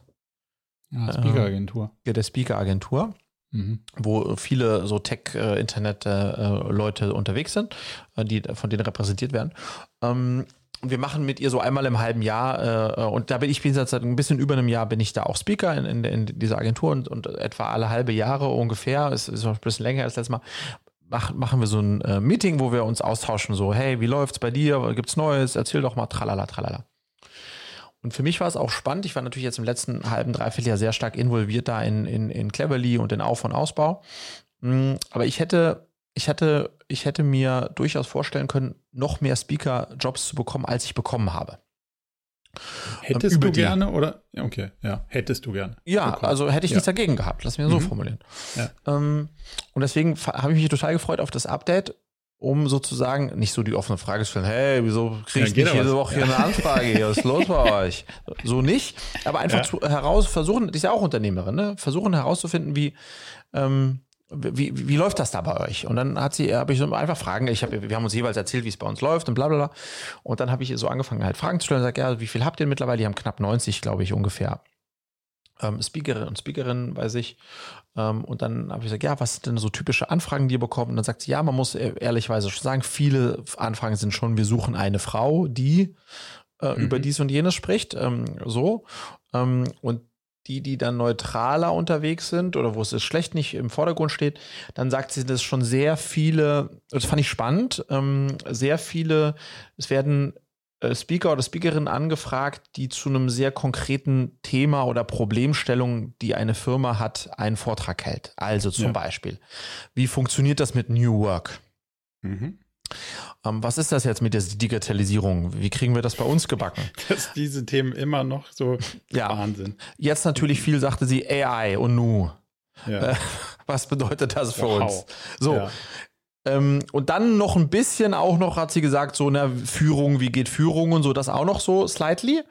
Ja, Speaker-Agentur. Äh, ja, der Speaker-Agentur. Mhm. wo viele so Tech-Internet-Leute äh, unterwegs sind, äh, die von denen repräsentiert werden. Ähm, und wir machen mit ihr so einmal im halben Jahr, äh, und da bin ich bin seit ein bisschen über einem Jahr bin ich da auch Speaker in, in, in dieser Agentur und, und, etwa alle halbe Jahre ungefähr, ist, ist ein bisschen länger als letztes Mal, mach, machen wir so ein äh, Meeting, wo wir uns austauschen, so, hey, wie läuft's bei dir? Gibt's Neues? Erzähl doch mal, tralala, tralala. Und für mich war es auch spannend. Ich war natürlich jetzt im letzten halben, dreiviertel Jahr sehr stark involviert da in, in, in Cleverly und den Auf- und Ausbau. Mm, aber ich hätte ich hätte, ich hätte mir durchaus vorstellen können, noch mehr Speaker-Jobs zu bekommen, als ich bekommen habe. Hättest ähm, du gerne oder? Okay, ja, hättest du gerne. Ja, bekommen. also hätte ich ja. nichts dagegen gehabt. Lass mich so mhm. formulieren. Ja. Ähm, und deswegen habe ich mich total gefreut auf das Update, um sozusagen nicht so die offene Frage zu stellen, hey, wieso kriege ich ja, nicht jede was. Woche hier eine Anfrage? Was ist los bei euch? So nicht, aber einfach zu, heraus versuchen, die ist ja auch Unternehmerin, ne? versuchen herauszufinden, wie, ähm, wie, wie läuft das da bei euch? Und dann hat sie, habe ich so einfach Fragen, ich hab, wir haben uns jeweils erzählt, wie es bei uns läuft und bla bla bla. Und dann habe ich so angefangen, halt Fragen zu stellen und gesagt, ja, wie viel habt ihr mittlerweile? Die haben knapp 90, glaube ich, ungefähr. Ähm, Speakerinnen und Speakerinnen bei sich. Ähm, und dann habe ich gesagt, ja, was sind denn so typische Anfragen, die ihr bekommt? Und dann sagt sie, ja, man muss e-, ehrlichweise schon sagen, viele Anfragen sind schon, wir suchen eine Frau, die äh, mhm. über dies und jenes spricht. Ähm, so. Ähm, und die, die dann neutraler unterwegs sind oder wo es schlecht nicht im Vordergrund steht, dann sagt sie, dass schon sehr viele, das fand ich spannend, ähm, sehr viele, es werden äh, Speaker oder Speakerinnen angefragt, die zu einem sehr konkreten Thema oder Problemstellung, die eine Firma hat, einen Vortrag hält. Also zum ja. Beispiel, wie funktioniert das mit New Work? Mhm. Ähm, was ist das jetzt mit der Digitalisierung? Wie kriegen wir das bei uns gebacken? Dass diese Themen immer noch so ja. Wahnsinn. Jetzt natürlich viel sagte sie AI und Nu. Ja. Äh, was bedeutet das für wow. uns? So. Ja. Ähm, und dann noch ein bisschen auch noch, hat sie gesagt, so eine Führung, wie geht Führung und so, das auch noch so slightly.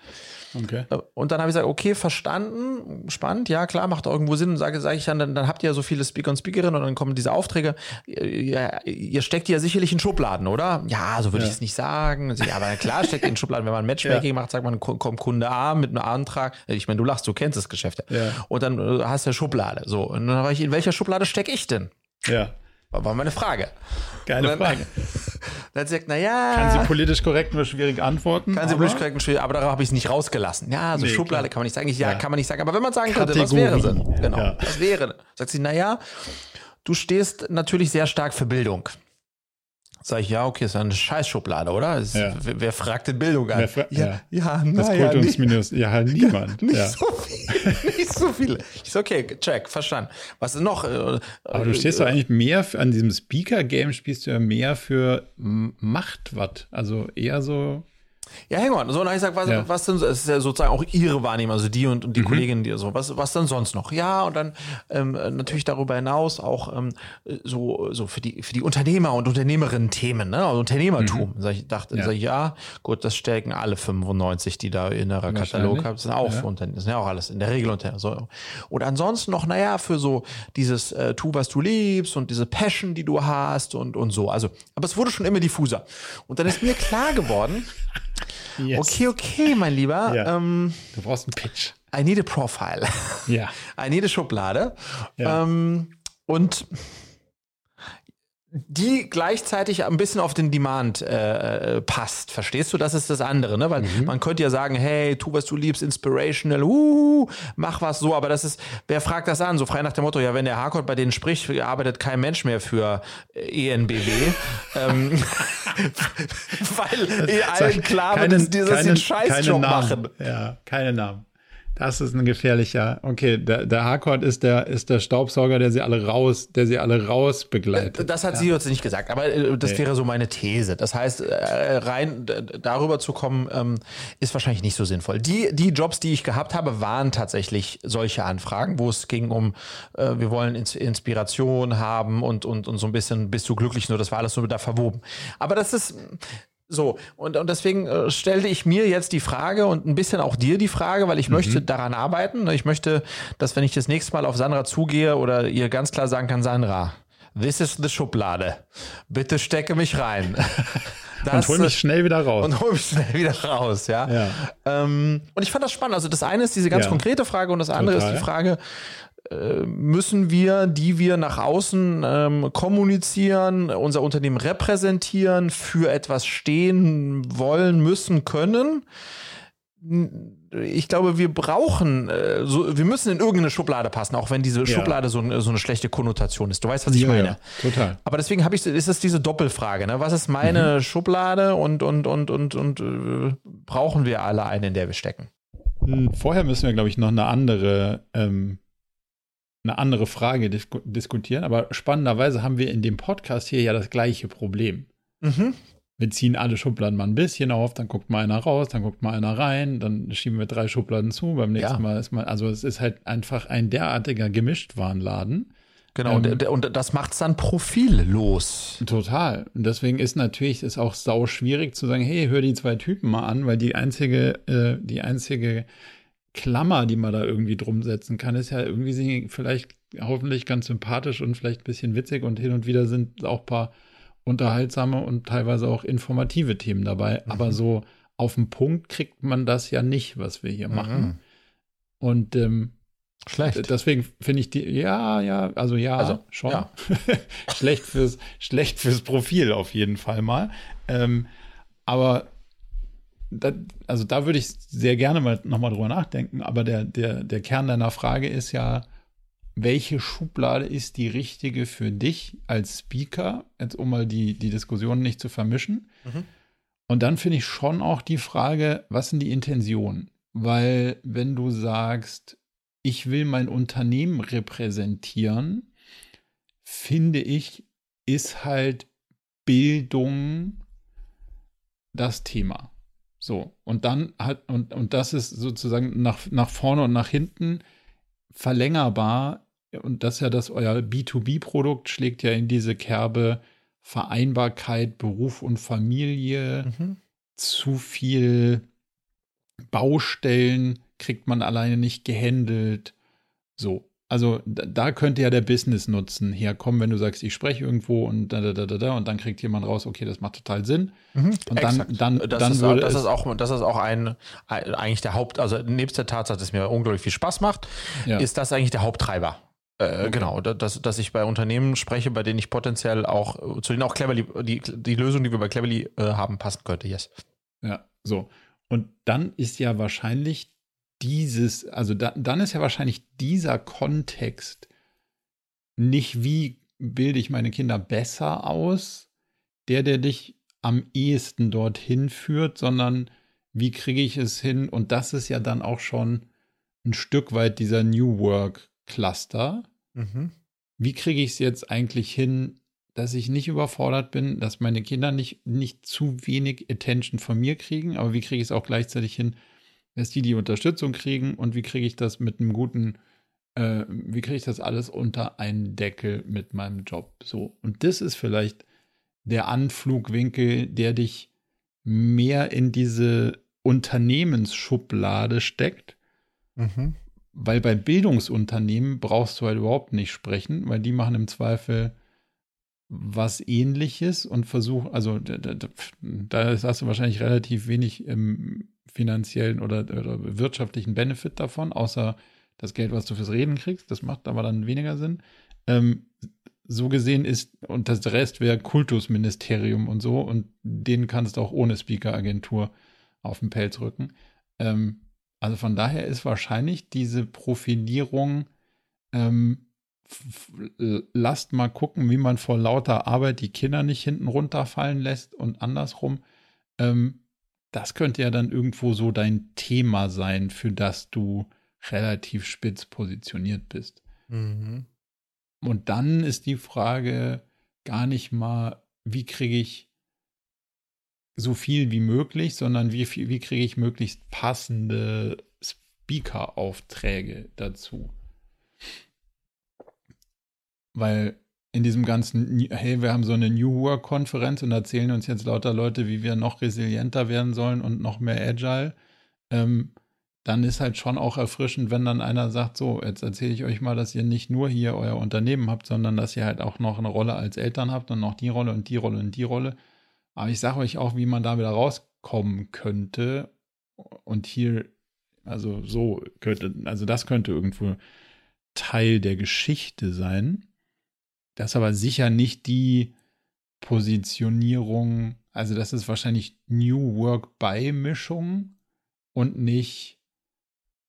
Okay. Äh, und dann habe ich gesagt, okay, verstanden, spannend, ja klar, macht irgendwo Sinn. Und sage, sage ich dann, dann, dann habt ihr ja so viele Speaker und Speakerinnen und dann kommen diese Aufträge. Ihr, ihr steckt die ja sicherlich in Schubladen, oder? Ja, so würde ja. ich es nicht sagen. Ja, aber klar steckt in Schubladen. Wenn man Matchmaking ja. macht, sagt man, kommt Kunde A mit einem Antrag. Ich meine, du lachst, du kennst das Geschäft. Ja. Und dann äh, hast du eine Schublade. So, und dann war ich, in welcher Schublade stecke ich denn? Ja. War meine Frage. Geile dann, Frage. Dann sagt, naja. Kann sie politisch korrekt nur schwierig antworten? Kann sie politisch korrekt nur schwierig, aber darauf habe ich es nicht rausgelassen. Ja, so nee, Schublade klar. kann man nicht sagen. Ich, ja, ja, kann man nicht sagen. Aber wenn man sagen Kategorie. könnte, was wäre denn? Genau. Ja. Was wäre? Sagt sie, naja, du stehst natürlich sehr stark für Bildung. Sag ich, ja, okay, ist eine Scheißschublade, oder? Ist, ja. wer, wer, fragt denn Bildung an? ja, ja, ja das na, Kultungsminus, ja, halt niemand. nicht, ja. so viel, nicht so viele. Ich so, okay, check, verstanden. Was ist noch? Äh, Aber du stehst äh, doch eigentlich mehr, an diesem Speaker-Game spielst du ja mehr für Machtwatt. Also eher so ja, hang on. So, und dann ich gesagt, was, ja. was denn, es ist ja sozusagen auch ihre Wahrnehmung, also die und, und die mhm. Kolleginnen, die so, was, was denn sonst noch? Ja, und dann ähm, natürlich darüber hinaus auch ähm, so, so für die, für die Unternehmer und Unternehmerinnen Themen, ne? Also Unternehmertum. Mhm. Sag ich dachte, ja. Sag ich, ja, gut, das stecken alle 95, die da in ihrer Katalog haben, das sind auch ja. Unternehmen, das sind ja auch alles in der Regel Unternehmen. So. Und ansonsten noch, naja, für so dieses äh, Tu, was du liebst und diese Passion, die du hast und, und so. Also, aber es wurde schon immer diffuser. Und dann ist mir klar geworden, Yes. Okay, okay, mein Lieber. Ja. Ähm, du brauchst einen Pitch. I need a profile. Ja. I need a Schublade. Ja. Ähm, und die gleichzeitig ein bisschen auf den Demand äh, passt. Verstehst du? Das ist das andere, ne? Weil mhm. man könnte ja sagen, hey, tu was du liebst, inspirational, uh, mach was so, aber das ist, wer fragt das an? So frei nach dem Motto, ja, wenn der Harcourt bei denen spricht, arbeitet kein Mensch mehr für äh, ENBW. ähm, weil eh allen klar wird, dass die den Scheißjob machen. Ja, keine Namen. Das ist ein gefährlicher. Okay, der, der Harcourt ist der, ist der Staubsauger, der sie alle raus, der sie alle raus begleitet. Das hat ja. sie uns nicht gesagt, aber äh, das nee. wäre so meine These. Das heißt, äh, rein darüber zu kommen, ähm, ist wahrscheinlich nicht so sinnvoll. Die, die Jobs, die ich gehabt habe, waren tatsächlich solche Anfragen, wo es ging um, äh, wir wollen Inspiration haben und, und, und so ein bisschen bist du glücklich, nur das war alles so da verwoben. Aber das ist, so, und, und deswegen äh, stellte ich mir jetzt die Frage und ein bisschen auch dir die Frage, weil ich mhm. möchte daran arbeiten. Ich möchte, dass wenn ich das nächste Mal auf Sandra zugehe oder ihr ganz klar sagen kann, Sandra, this is the Schublade. Bitte stecke mich rein. Das, und hol mich schnell wieder raus. Und hol mich schnell wieder raus, ja. ja. Ähm, und ich fand das spannend. Also das eine ist diese ganz ja. konkrete Frage und das andere Total. ist die Frage, müssen wir, die wir nach außen ähm, kommunizieren, unser Unternehmen repräsentieren, für etwas stehen wollen, müssen, können. Ich glaube, wir brauchen, äh, so, wir müssen in irgendeine Schublade passen, auch wenn diese ja. Schublade so, so, eine schlechte Konnotation ist. Du weißt, was ich ja, meine. Ja, total. Aber deswegen habe ich, ist es diese Doppelfrage. Ne? Was ist meine mhm. Schublade und, und, und, und, und äh, brauchen wir alle eine, in der wir stecken? Hm, vorher müssen wir, glaube ich, noch eine andere ähm, eine andere Frage disku diskutieren, aber spannenderweise haben wir in dem Podcast hier ja das gleiche Problem. Mhm. Wir ziehen alle Schubladen mal ein bisschen auf, dann guckt mal einer raus, dann guckt mal einer rein, dann schieben wir drei Schubladen zu, beim nächsten ja. Mal ist man, also es ist halt einfach ein derartiger Gemischtwarenladen. Genau, ähm, und, und das macht es dann profillos. Total. Und deswegen ist natürlich ist auch sau schwierig zu sagen, hey, hör die zwei Typen mal an, weil die einzige, äh, die einzige Klammer, die man da irgendwie drum setzen kann, ist ja irgendwie vielleicht hoffentlich ganz sympathisch und vielleicht ein bisschen witzig und hin und wieder sind auch ein paar unterhaltsame und teilweise auch informative Themen dabei. Mhm. Aber so auf den Punkt kriegt man das ja nicht, was wir hier mhm. machen. Und ähm, Schlecht. Deswegen finde ich die, ja, ja, also ja, also, schon. Ja. schlecht, fürs, schlecht fürs Profil auf jeden Fall mal. Ähm, aber da, also da würde ich sehr gerne mal nochmal drüber nachdenken. Aber der, der, der Kern deiner Frage ist ja, welche Schublade ist die richtige für dich als Speaker, jetzt um mal die, die Diskussion nicht zu vermischen. Mhm. Und dann finde ich schon auch die Frage, was sind die Intentionen? Weil wenn du sagst, ich will mein Unternehmen repräsentieren, finde ich, ist halt Bildung das Thema. So, und dann hat, und, und das ist sozusagen nach, nach vorne und nach hinten verlängerbar. Und das ist ja das, euer B2B-Produkt schlägt ja in diese Kerbe Vereinbarkeit, Beruf und Familie, mhm. zu viel Baustellen kriegt man alleine nicht gehandelt. So. Also da könnte ja der Business-Nutzen herkommen, wenn du sagst, ich spreche irgendwo und da, da, da, da, und dann kriegt jemand raus, okay, das macht total Sinn. Mhm, und dann, dann, das dann ist, würde das ist auch, das ist auch ein, eigentlich der Haupt, also nebst der Tatsache, dass es mir unglaublich viel Spaß macht, ja. ist das eigentlich der Haupttreiber. Äh, okay. Genau, dass, dass ich bei Unternehmen spreche, bei denen ich potenziell auch, zu denen auch Cleverly, die, die Lösung, die wir bei Cleverly äh, haben, passen könnte, yes. Ja, so. Und dann ist ja wahrscheinlich dieses, also da, dann ist ja wahrscheinlich dieser Kontext nicht, wie bilde ich meine Kinder besser aus, der, der dich am ehesten dorthin führt, sondern wie kriege ich es hin? Und das ist ja dann auch schon ein Stück weit dieser New Work Cluster. Mhm. Wie kriege ich es jetzt eigentlich hin, dass ich nicht überfordert bin, dass meine Kinder nicht, nicht zu wenig Attention von mir kriegen, aber wie kriege ich es auch gleichzeitig hin, dass die die Unterstützung kriegen und wie kriege ich das mit einem guten, äh, wie kriege ich das alles unter einen Deckel mit meinem Job? So. Und das ist vielleicht der Anflugwinkel, der dich mehr in diese Unternehmensschublade steckt. Mhm. Weil bei Bildungsunternehmen brauchst du halt überhaupt nicht sprechen, weil die machen im Zweifel was ähnliches und versuchen, also da, da, da, hast du wahrscheinlich relativ wenig im finanziellen oder, oder wirtschaftlichen Benefit davon, außer das Geld, was du fürs Reden kriegst. Das macht aber dann weniger Sinn. Ähm, so gesehen ist, und das Rest wäre Kultusministerium und so, und den kannst du auch ohne Speaker-Agentur auf den Pelz rücken. Ähm, also von daher ist wahrscheinlich diese Profilierung, ähm, lasst mal gucken, wie man vor lauter Arbeit die Kinder nicht hinten runterfallen lässt und andersrum. Ähm, das könnte ja dann irgendwo so dein Thema sein, für das du relativ spitz positioniert bist. Mhm. Und dann ist die Frage gar nicht mal, wie kriege ich so viel wie möglich, sondern wie, wie kriege ich möglichst passende Speaker-Aufträge dazu. Weil in diesem ganzen, hey, wir haben so eine New Work-Konferenz und erzählen uns jetzt lauter Leute, wie wir noch resilienter werden sollen und noch mehr agile, ähm, dann ist halt schon auch erfrischend, wenn dann einer sagt, so, jetzt erzähle ich euch mal, dass ihr nicht nur hier euer Unternehmen habt, sondern dass ihr halt auch noch eine Rolle als Eltern habt und noch die Rolle und die Rolle und die Rolle. Aber ich sage euch auch, wie man da wieder rauskommen könnte. Und hier, also so könnte, also das könnte irgendwo Teil der Geschichte sein. Das ist aber sicher nicht die Positionierung, also das ist wahrscheinlich New Work Beimischung und nicht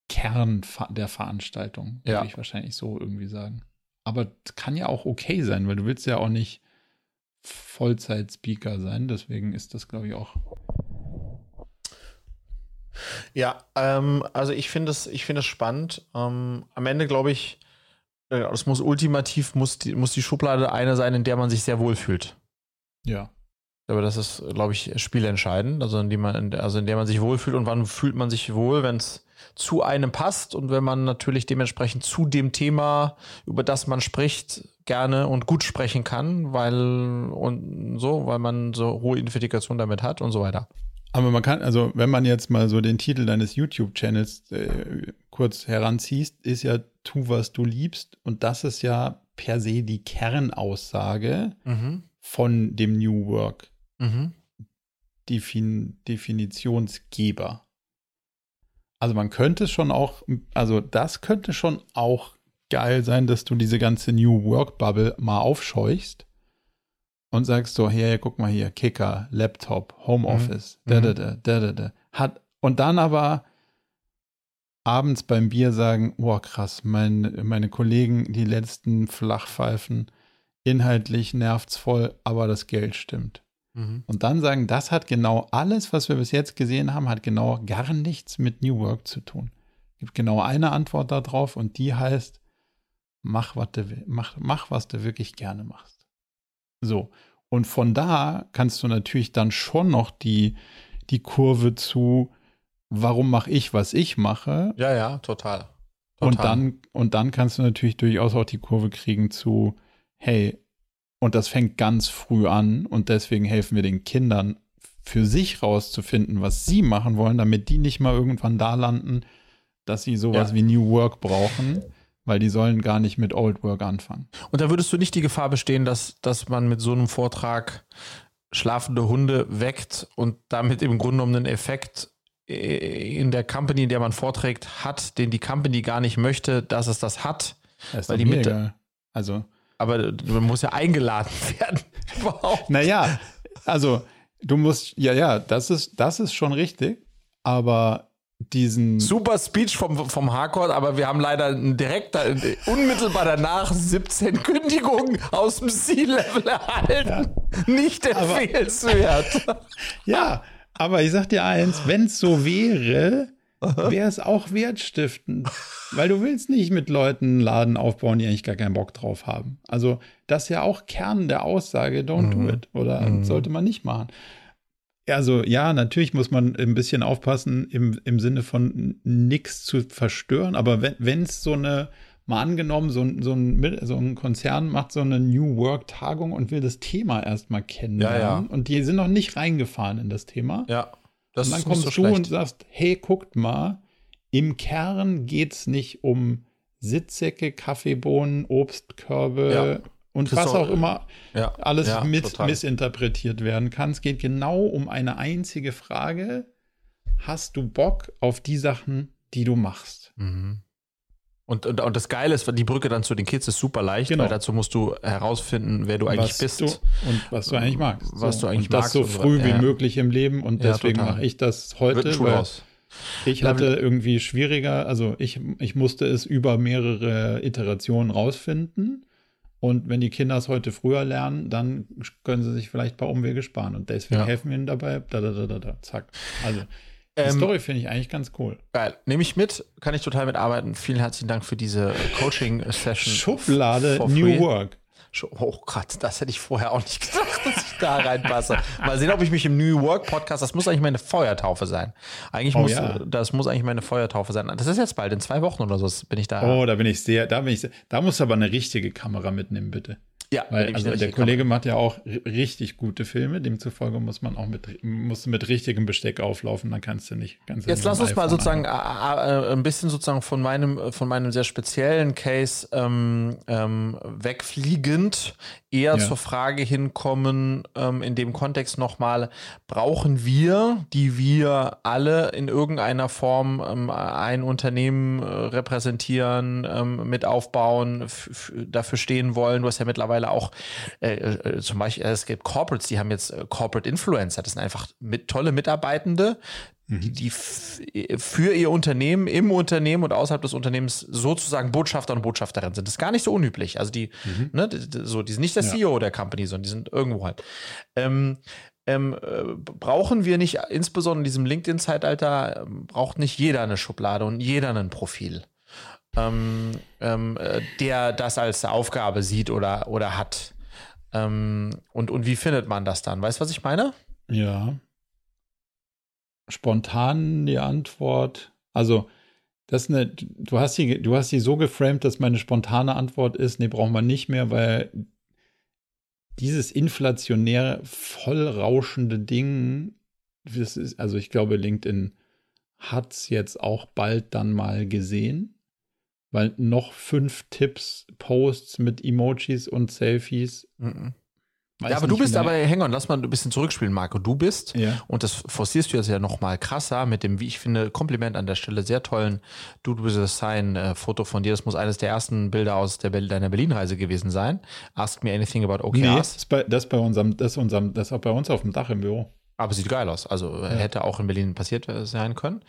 Kern der Veranstaltung, würde ja. ich wahrscheinlich so irgendwie sagen. Aber kann ja auch okay sein, weil du willst ja auch nicht Vollzeit-Speaker sein, deswegen ist das, glaube ich, auch. Ja, ähm, also ich finde es, ich es spannend. Ähm, am Ende glaube ich, es muss ultimativ, muss die, muss die Schublade eine sein, in der man sich sehr wohl fühlt. Ja. Aber das ist, glaube ich, spielentscheidend, also in, die man, also in der man sich wohlfühlt und wann fühlt man sich wohl, wenn es zu einem passt und wenn man natürlich dementsprechend zu dem Thema, über das man spricht, gerne und gut sprechen kann, weil und so, weil man so hohe Identifikation damit hat und so weiter. Aber man kann, also wenn man jetzt mal so den Titel deines YouTube-Channels äh, kurz heranziehst, ist ja tu, was du liebst. Und das ist ja per se die Kernaussage mhm. von dem New Work. Mhm. Defin Definitionsgeber. Also man könnte schon auch, also das könnte schon auch geil sein, dass du diese ganze New Work Bubble mal aufscheuchst und sagst so, hey, guck mal hier, Kicker, Laptop, Homeoffice, mhm. da, da, da, da, da, da. Hat, und dann aber abends beim Bier sagen, oh krass, mein, meine Kollegen, die letzten Flachpfeifen, inhaltlich nervt's voll, aber das Geld stimmt. Mhm. Und dann sagen, das hat genau alles, was wir bis jetzt gesehen haben, hat genau gar nichts mit New Work zu tun. Es gibt genau eine Antwort darauf und die heißt, mach, was du, mach, mach, was du wirklich gerne machst. So. Und von da kannst du natürlich dann schon noch die, die Kurve zu, warum mache ich, was ich mache. Ja, ja, total. total. Und, dann, und dann kannst du natürlich durchaus auch die Kurve kriegen zu, hey, und das fängt ganz früh an und deswegen helfen wir den Kindern für sich rauszufinden, was sie machen wollen, damit die nicht mal irgendwann da landen, dass sie sowas ja. wie New Work brauchen weil die sollen gar nicht mit Old Work anfangen. Und da würdest du nicht die Gefahr bestehen, dass, dass man mit so einem Vortrag schlafende Hunde weckt und damit im Grunde genommen einen Effekt in der Company, in der man vorträgt, hat, den die Company gar nicht möchte, dass es das hat. Das weil die Mitte, Also. Aber man muss ja eingeladen werden. Überhaupt. Naja, also du musst, ja, ja, das ist, das ist schon richtig. Aber diesen. Super Speech vom, vom Harcourt, aber wir haben leider direkt unmittelbar danach 17 Kündigungen aus dem C-Level erhalten. Ja. Nicht empfehlenswert. ja, aber ich sag dir eins, wenn es so wäre, wäre es auch wertstiftend. Weil du willst nicht mit Leuten einen Laden aufbauen, die eigentlich gar keinen Bock drauf haben. Also, das ist ja auch Kern der Aussage, don't mhm. do it. Oder mhm. sollte man nicht machen. Also ja, natürlich muss man ein bisschen aufpassen im, im Sinne von nichts zu verstören, aber wenn es so eine, mal angenommen, so, so, ein, so ein Konzern macht so eine New Work-Tagung und will das Thema erstmal kennenlernen ja, ja. und die sind noch nicht reingefahren in das Thema. Ja. Das und dann kommst so du schlecht. und sagst, hey, guckt mal, im Kern geht es nicht um Sitzsäcke, Kaffeebohnen, Obstkörbe, ja und was auch, immer ja, alles ja, mit missinterpretiert werden kann. Es geht genau um eine einzige Frage. Hast du Bock auf die Sachen, die du machst? Mhm. Und, und, und, das Geile ist, die Brücke dann zu den Kids ist super leicht, genau. weil dazu musst du herausfinden, wer du eigentlich was bist. Du, und was du eigentlich magst. Was so. du eigentlich und das magst. so früh wie ja. möglich im Leben und deswegen mache ich das heute. Weil ich hatte irgendwie schwieriger, also ich, ich musste es über mehrere Iterationen rausfinden. Und wenn die Kinder es heute früher lernen, dann können sie sich vielleicht ein paar Umwege sparen. Und deswegen ja. helfen wir ihnen dabei. Da, da, da, da, da. Zack. Also, die ähm, Story finde ich eigentlich ganz cool. Geil. Nehme ich mit, kann ich total mitarbeiten. Vielen herzlichen Dank für diese Coaching-Session. Schublade New Work. Oh Gott, das hätte ich vorher auch nicht gedacht, dass ich da reinpasse. Mal sehen, ob ich mich im New Work Podcast, das muss eigentlich meine Feuertaufe sein. Eigentlich oh, muss, ja. das muss eigentlich meine Feuertaufe sein. Das ist jetzt bald, in zwei Wochen oder so bin ich da. Oh, da bin ich sehr, da bin ich sehr, da musst du aber eine richtige Kamera mitnehmen, bitte. Ja, weil also der Kollege macht ja auch richtig gute Filme, demzufolge muss man auch mit, muss mit richtigem Besteck auflaufen, dann kannst du nicht ganz Jetzt lass uns mal sozusagen äh, ein bisschen sozusagen von meinem, von meinem sehr speziellen Case ähm, ähm, wegfliegend eher ja. zur Frage hinkommen, ähm, in dem Kontext nochmal, brauchen wir, die wir alle in irgendeiner Form ähm, ein Unternehmen äh, repräsentieren, ähm, mit aufbauen, dafür stehen wollen? Du hast ja mittlerweile mittlerweile auch äh, äh, zum Beispiel, es gibt Corporates, die haben jetzt äh, Corporate Influencer. Das sind einfach mit, tolle Mitarbeitende, mhm. die, die für ihr Unternehmen, im Unternehmen und außerhalb des Unternehmens sozusagen Botschafter und Botschafterinnen sind. Das ist gar nicht so unüblich. Also die, mhm. ne, die, so, die sind nicht der ja. CEO der Company, sondern die sind irgendwo halt. Ähm, ähm, äh, brauchen wir nicht, insbesondere in diesem LinkedIn-Zeitalter, ähm, braucht nicht jeder eine Schublade und jeder ein Profil ähm, ähm, äh, der das als Aufgabe sieht oder, oder hat. Ähm, und, und wie findet man das dann? Weißt du, was ich meine? Ja. Spontan die Antwort. Also, das eine, du hast die, du hast die so geframed, dass meine spontane Antwort ist, nee, brauchen wir nicht mehr, weil dieses inflationäre, voll rauschende Ding ist, also ich glaube, LinkedIn hat es jetzt auch bald dann mal gesehen, weil noch fünf Tipps, Posts mit Emojis und Selfies. Mhm. Ja, aber du bist aber, hang on, lass mal ein bisschen zurückspielen, Marco. Du bist, ja. und das forcierst du jetzt ja noch mal krasser mit dem, wie ich finde, Kompliment an der Stelle, sehr tollen Dude with a Sign äh, Foto von dir. Das muss eines der ersten Bilder aus der, deiner Berlin-Reise gewesen sein. Ask me anything about OKRs. Nee, das ist bei, das bei unserem, das unserem, das ist auch bei uns auf dem Dach im Büro. Aber sieht geil aus. Also ja. hätte auch in Berlin passiert sein können.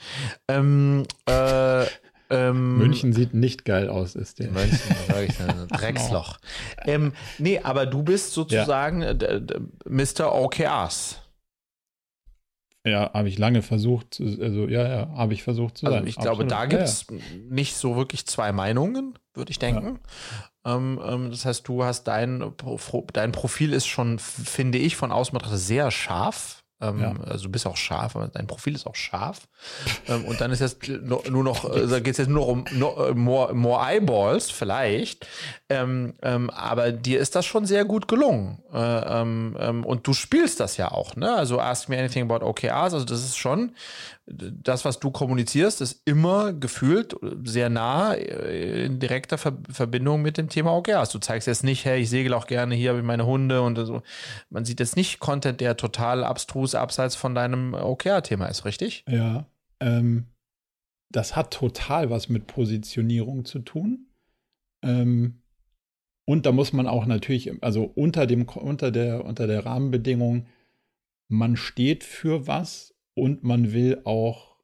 Ähm, äh, ähm, München sieht nicht geil aus, ist der. München, sage ich, ein Drecksloch. ähm, nee, aber du bist sozusagen ja. Mr. OKRs. Ja, habe ich lange versucht, also ja, ja, habe ich versucht zu also sein. Ich Absolut. glaube, da gibt es ja, ja. nicht so wirklich zwei Meinungen, würde ich denken. Ähm, ähm, das heißt, du hast dein, dein Profil ist schon, finde ich, von außen betrachtet sehr scharf ähm, ja. Also du bist auch scharf, dein Profil ist auch scharf. ähm, und dann ist jetzt nur noch, äh, da geht es jetzt nur noch um no, äh, more, more Eyeballs, vielleicht. Ähm, ähm, aber dir ist das schon sehr gut gelungen. Äh, ähm, ähm, und du spielst das ja auch, ne? Also Ask Me Anything About OKRs, also das ist schon das, was du kommunizierst, ist immer gefühlt sehr nah äh, in direkter Ver Verbindung mit dem Thema OKRs. Du zeigst jetzt nicht, hey, ich segel auch gerne, hier habe ich meine Hunde und so. Man sieht jetzt nicht Content, der total abstrus abseits von deinem OKR-Thema ist, richtig? Ja. Ähm, das hat total was mit Positionierung zu tun. Ähm, und da muss man auch natürlich, also unter dem, unter der, unter der Rahmenbedingung, man steht für was und man will auch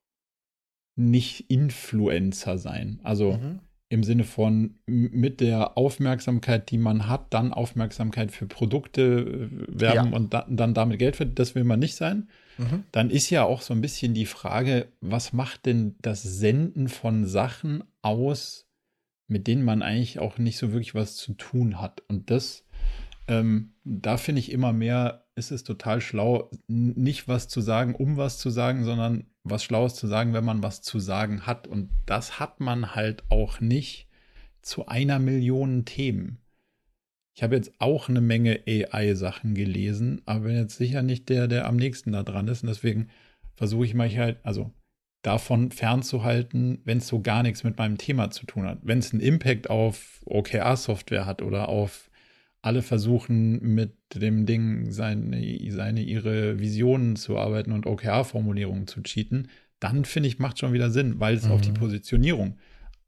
nicht Influencer sein. Also mhm. im Sinne von mit der Aufmerksamkeit, die man hat, dann Aufmerksamkeit für Produkte äh, werben ja. und da, dann damit Geld verdienen, das will man nicht sein. Mhm. Dann ist ja auch so ein bisschen die Frage, was macht denn das Senden von Sachen aus, mit denen man eigentlich auch nicht so wirklich was zu tun hat. Und das, ähm, da finde ich immer mehr ist es total schlau, nicht was zu sagen, um was zu sagen, sondern was Schlaues zu sagen, wenn man was zu sagen hat. Und das hat man halt auch nicht zu einer Million Themen. Ich habe jetzt auch eine Menge AI-Sachen gelesen, aber bin jetzt sicher nicht der, der am nächsten da dran ist. Und deswegen versuche ich mich halt, also davon fernzuhalten, wenn es so gar nichts mit meinem Thema zu tun hat. Wenn es einen Impact auf OKR-Software hat oder auf alle versuchen mit dem Ding seine, seine ihre Visionen zu arbeiten und OKR-Formulierungen zu cheaten, dann finde ich, macht schon wieder Sinn, weil es mhm. auf die Positionierung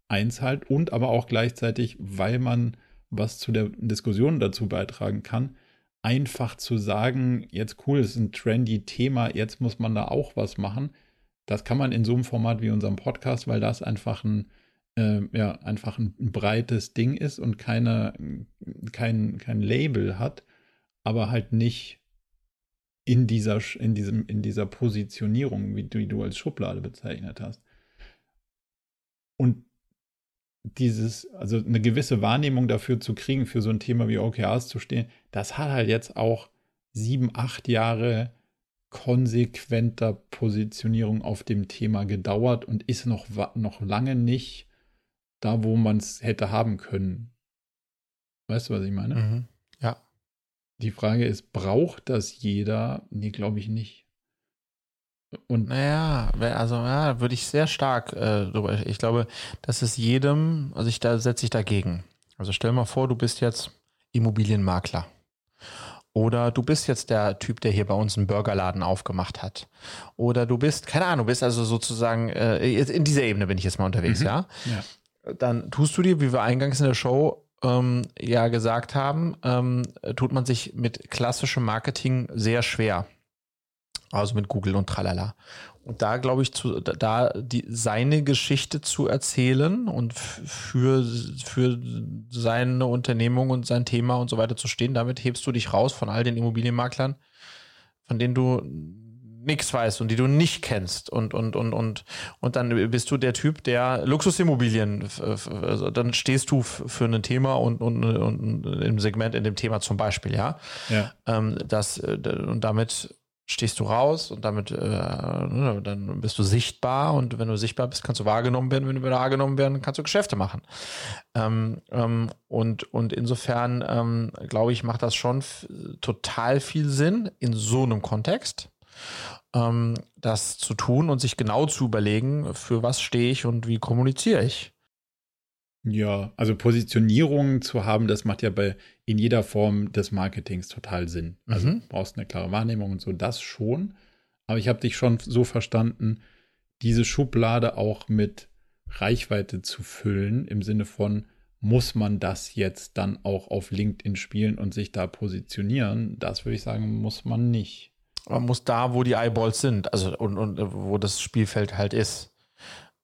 einzahlt und aber auch gleichzeitig, weil man was zu der Diskussion dazu beitragen kann, einfach zu sagen, jetzt cool, es ist ein trendy Thema, jetzt muss man da auch was machen. Das kann man in so einem Format wie unserem Podcast, weil das einfach ein äh, ja, einfach ein, breites Ding ist und keine, kein, kein Label hat, aber halt nicht in dieser, in diesem, in dieser Positionierung, wie du, wie du als Schublade bezeichnet hast. Und dieses, also eine gewisse Wahrnehmung dafür zu kriegen, für so ein Thema wie OKRs zu stehen, das hat halt jetzt auch sieben, acht Jahre konsequenter Positionierung auf dem Thema gedauert und ist noch, noch lange nicht da, wo man es hätte haben können. Weißt du, was ich meine? Mhm. Ja. Die Frage ist, braucht das jeder? Nee, glaube ich nicht. Und naja, also ja, würde ich sehr stark äh, drüber. Ich glaube, das ist jedem, also ich da setze ich dagegen. Also stell mal vor, du bist jetzt Immobilienmakler. Oder du bist jetzt der Typ, der hier bei uns einen Burgerladen aufgemacht hat. Oder du bist, keine Ahnung, du bist also sozusagen, äh, in dieser Ebene bin ich jetzt mal unterwegs, mhm. ja? ja dann tust du dir, wie wir eingangs in der Show ähm, ja gesagt haben, ähm, tut man sich mit klassischem Marketing sehr schwer. Also mit Google und tralala. Und da glaube ich, zu, da die, seine Geschichte zu erzählen und für, für seine Unternehmung und sein Thema und so weiter zu stehen, damit hebst du dich raus von all den Immobilienmaklern, von denen du nichts weißt und die du nicht kennst und und und und und dann bist du der Typ, der Luxusimmobilien, also dann stehst du für ein Thema und, und, und im Segment in dem Thema zum Beispiel, ja. ja. Ähm, das äh, und damit stehst du raus und damit äh, ne, dann bist du sichtbar und wenn du sichtbar bist, kannst du wahrgenommen werden. Wenn du wahrgenommen werden, kannst du Geschäfte machen. Ähm, ähm, und, und insofern ähm, glaube ich, macht das schon total viel Sinn in so einem Kontext ähm, das zu tun und sich genau zu überlegen, für was stehe ich und wie kommuniziere ich. Ja, also Positionierung zu haben, das macht ja bei in jeder Form des Marketings total Sinn. Also mhm. brauchst eine klare Wahrnehmung und so, das schon. Aber ich habe dich schon so verstanden, diese Schublade auch mit Reichweite zu füllen, im Sinne von, muss man das jetzt dann auch auf LinkedIn spielen und sich da positionieren? Das würde ich sagen, muss man nicht. Man muss da, wo die Eyeballs sind, also und, und wo das Spielfeld halt ist.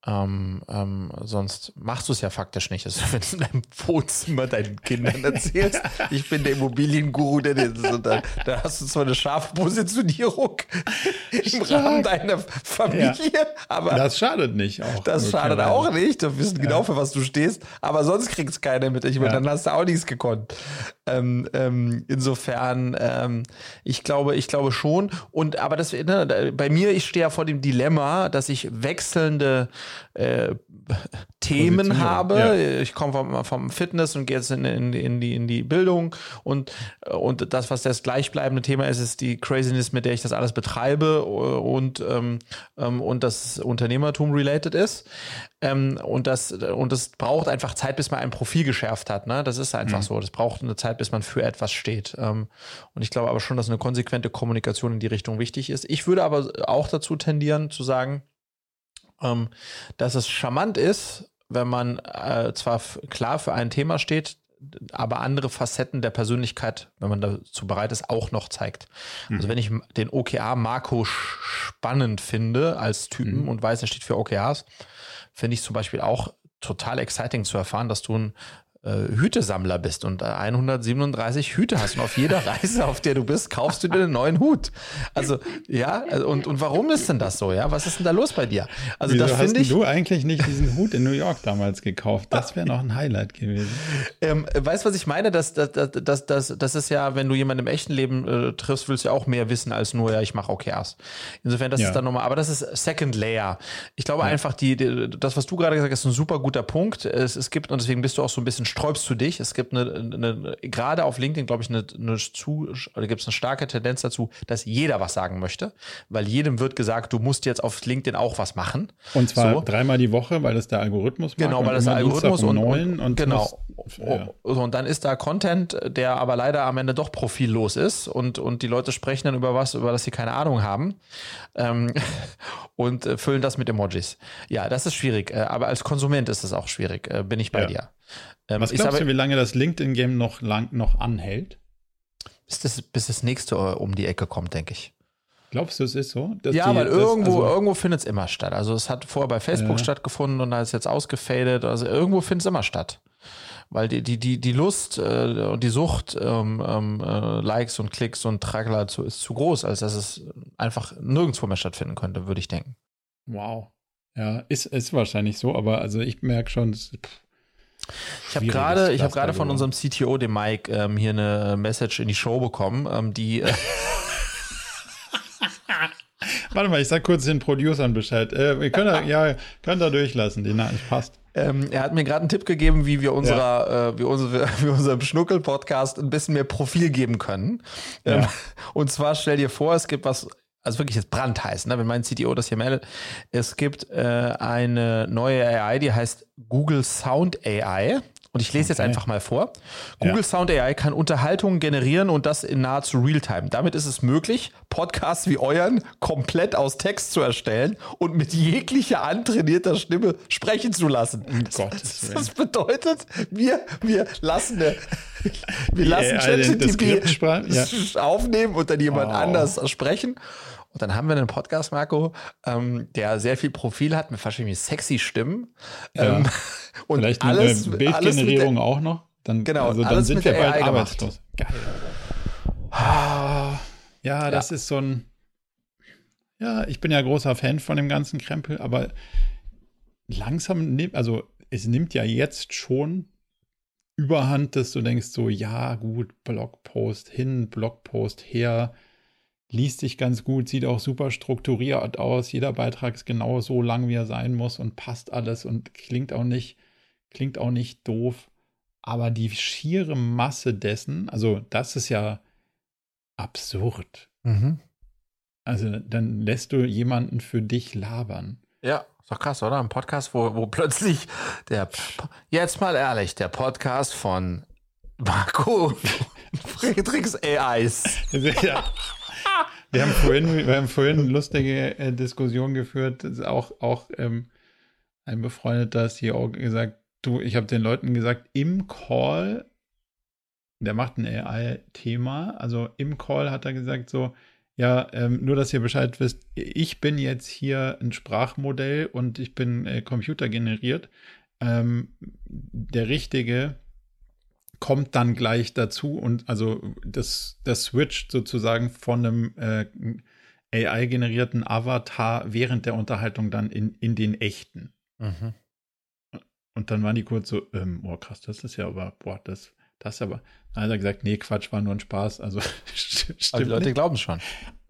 Ähm, ähm, sonst machst du es ja faktisch nicht. Also, wenn du in deinem Wohnzimmer deinen Kindern erzählst, ich bin der Immobilienguru, der das ist, da, da hast du zwar eine scharfe Positionierung im Rahmen deiner Familie, ja. aber das schadet nicht auch. Das schadet auch nicht. Du wissen genau, für was du stehst, aber sonst kriegt es keiner mit. Ich meine, ja. dann hast du auch nichts gekonnt. Ähm, ähm, insofern, ähm, ich glaube, ich glaube schon. Und aber das, ne, bei mir, ich stehe ja vor dem Dilemma, dass ich wechselnde äh, Themen habe. Ja. Ich komme vom, vom, Fitness und gehe jetzt in, in, in, die, in die Bildung und, und das, was das gleichbleibende Thema ist, ist die Craziness, mit der ich das alles betreibe und, ähm, ähm und das Unternehmertum related ist. Ähm, und, das, und das braucht einfach Zeit, bis man ein Profil geschärft hat. Ne? Das ist einfach mhm. so. Das braucht eine Zeit, bis man für etwas steht. Ähm, und ich glaube aber schon, dass eine konsequente Kommunikation in die Richtung wichtig ist. Ich würde aber auch dazu tendieren, zu sagen, ähm, dass es charmant ist, wenn man äh, zwar klar für ein Thema steht, aber andere Facetten der Persönlichkeit, wenn man dazu bereit ist, auch noch zeigt. Also mhm. Also wenn ich den OKR Marco spannend finde als Typen mhm. und weiß, er steht für OKRs, finde ich zum Beispiel auch total exciting zu erfahren, dass du ein Hütesammler bist und 137 Hüte hast und auf jeder Reise, auf der du bist, kaufst du dir einen neuen Hut. Also ja, also, und, und warum ist denn das so? Ja, was ist denn da los bei dir? Also Wieso das finde ich. du eigentlich nicht diesen Hut in New York damals gekauft? Das wäre noch ein Highlight gewesen. Ähm, weißt du, was ich meine? Das, das, das, das, das ist ja, wenn du jemanden im echten Leben äh, triffst, willst du ja auch mehr wissen als nur, ja, ich mache OKRs. Insofern, das ja. ist dann nochmal, aber das ist Second Layer. Ich glaube ja. einfach, die, die, das, was du gerade gesagt hast, ist ein super guter Punkt. Es, es gibt, und deswegen bist du auch so ein bisschen sträubst du dich. Es gibt eine, eine gerade auf LinkedIn, glaube ich, eine, eine zu, oder gibt es eine starke Tendenz dazu, dass jeder was sagen möchte, weil jedem wird gesagt, du musst jetzt auf LinkedIn auch was machen. Und zwar so. dreimal die Woche, weil das der Algorithmus macht. Genau, weil das der Algorithmus und, und, und genau. Muss, ja. und dann ist da Content, der aber leider am Ende doch profillos ist und, und die Leute sprechen dann über was, über das sie keine Ahnung haben ähm, und äh, füllen das mit Emojis. Ja, das ist schwierig, äh, aber als Konsument ist es auch schwierig, äh, bin ich bei ja. dir. Ähm, Was glaubst aber, du, wie lange das LinkedIn-Game noch, lang, noch anhält? Bis das, bis das nächste äh, um die Ecke kommt, denke ich. Glaubst du, es ist so? ja, die, weil irgendwo, also, irgendwo findet es immer statt. Also es hat vorher bei Facebook ja. stattgefunden und da ist jetzt ausgefadet. Also irgendwo findet es immer statt. Weil die, die, die, die Lust äh, und die Sucht, ähm, ähm, äh, Likes und Klicks und Tragler zu, ist zu groß, als dass es einfach nirgendwo mehr stattfinden könnte, würde ich denken. Wow. Ja, ist, ist wahrscheinlich so, aber also ich merke schon, pff, ich habe gerade, ich habe gerade von unserem CTO, dem Mike, ähm, hier eine Message in die Show bekommen, ähm, die. Äh Warte mal, ich sag kurz den Producern Bescheid. Äh, wir können da, ja, können da durchlassen, die Nachricht passt. Ähm, er hat mir gerade einen Tipp gegeben, wie wir unserer, ja. äh, wie, unsere, wie unserem Schnuckel-Podcast ein bisschen mehr Profil geben können. Ähm, ja. Und zwar stell dir vor, es gibt was also wirklich jetzt brandheiß, ne? wenn mein CTO das hier meldet. Es gibt äh, eine neue AI, die heißt Google Sound AI. Und ich lese okay. jetzt einfach mal vor. Google ja. Sound AI kann Unterhaltungen generieren und das in nahezu Realtime. Damit ist es möglich, Podcasts wie euren komplett aus Text zu erstellen und mit jeglicher antrainierter Stimme sprechen zu lassen. Oh Gott, das, das bedeutet, wir, wir lassen, eine, wir lassen ChatGPT ja. aufnehmen und dann jemand oh. anders sprechen. Und dann haben wir einen Podcast, Marco, ähm, der sehr viel Profil hat mit wahrscheinlich sexy Stimmen. Ja. Ähm, und Vielleicht alles, Bildgenerierung alles auch noch. Dann, genau, also dann sind wir bald AI arbeitslos. Geil. Ah, ja, das ja. ist so ein. Ja, ich bin ja großer Fan von dem ganzen Krempel, aber langsam nimmt, also es nimmt ja jetzt schon überhand, dass du denkst, so, ja, gut, Blogpost hin, Blogpost her, liest sich ganz gut, sieht auch super strukturiert aus. Jeder Beitrag ist genau so lang, wie er sein muss und passt alles und klingt auch nicht, klingt auch nicht doof. Aber die schiere Masse dessen, also das ist ja absurd. Mhm. Also dann lässt du jemanden für dich labern. Ja, ist doch krass, oder? Ein Podcast, wo, wo plötzlich der, jetzt mal ehrlich, der Podcast von Marco Friedrichs AIs. Ja. Wir haben vorhin, wir haben vorhin lustige äh, Diskussion geführt, auch, auch ähm, ein befreundeter CEO gesagt, du, ich habe den Leuten gesagt, im Call, der macht ein AI-Thema, also im Call hat er gesagt so, ja, ähm, nur dass ihr Bescheid wisst, ich bin jetzt hier ein Sprachmodell und ich bin äh, computergeneriert. Ähm, der richtige kommt dann gleich dazu und also das, das switcht sozusagen von einem äh, AI-generierten Avatar während der Unterhaltung dann in, in den echten. Mhm. Und dann waren die kurz so, ähm, oh krass, das ist ja aber, boah, das, das aber. Dann hat er gesagt, nee, Quatsch, war nur ein Spaß. Also stimmt. Aber die Leute glauben schon.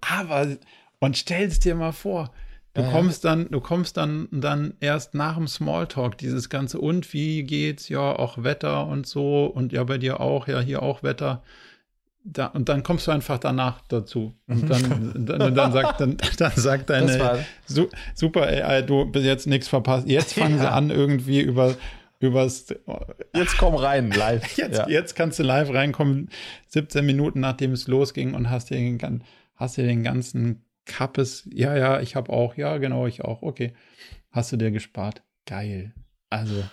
Aber, und stell es dir mal vor, du ja, kommst dann, du kommst dann, dann erst nach dem Smalltalk, dieses ganze und wie geht's, ja, auch Wetter und so und ja, bei dir auch, ja, hier auch Wetter. Da, und dann kommst du einfach danach dazu. Und mhm. dann, dann, dann, sagt, dann, dann sagt deine su, super AI, du bist jetzt nichts verpasst. Jetzt fangen ja. sie an, irgendwie über übers. Jetzt komm rein, live. Jetzt, ja. jetzt kannst du live reinkommen, 17 Minuten nachdem es losging und hast dir den, hast dir den ganzen Kappes. Ja, ja, ich habe auch. Ja, genau, ich auch. Okay. Hast du dir gespart? Geil. Also,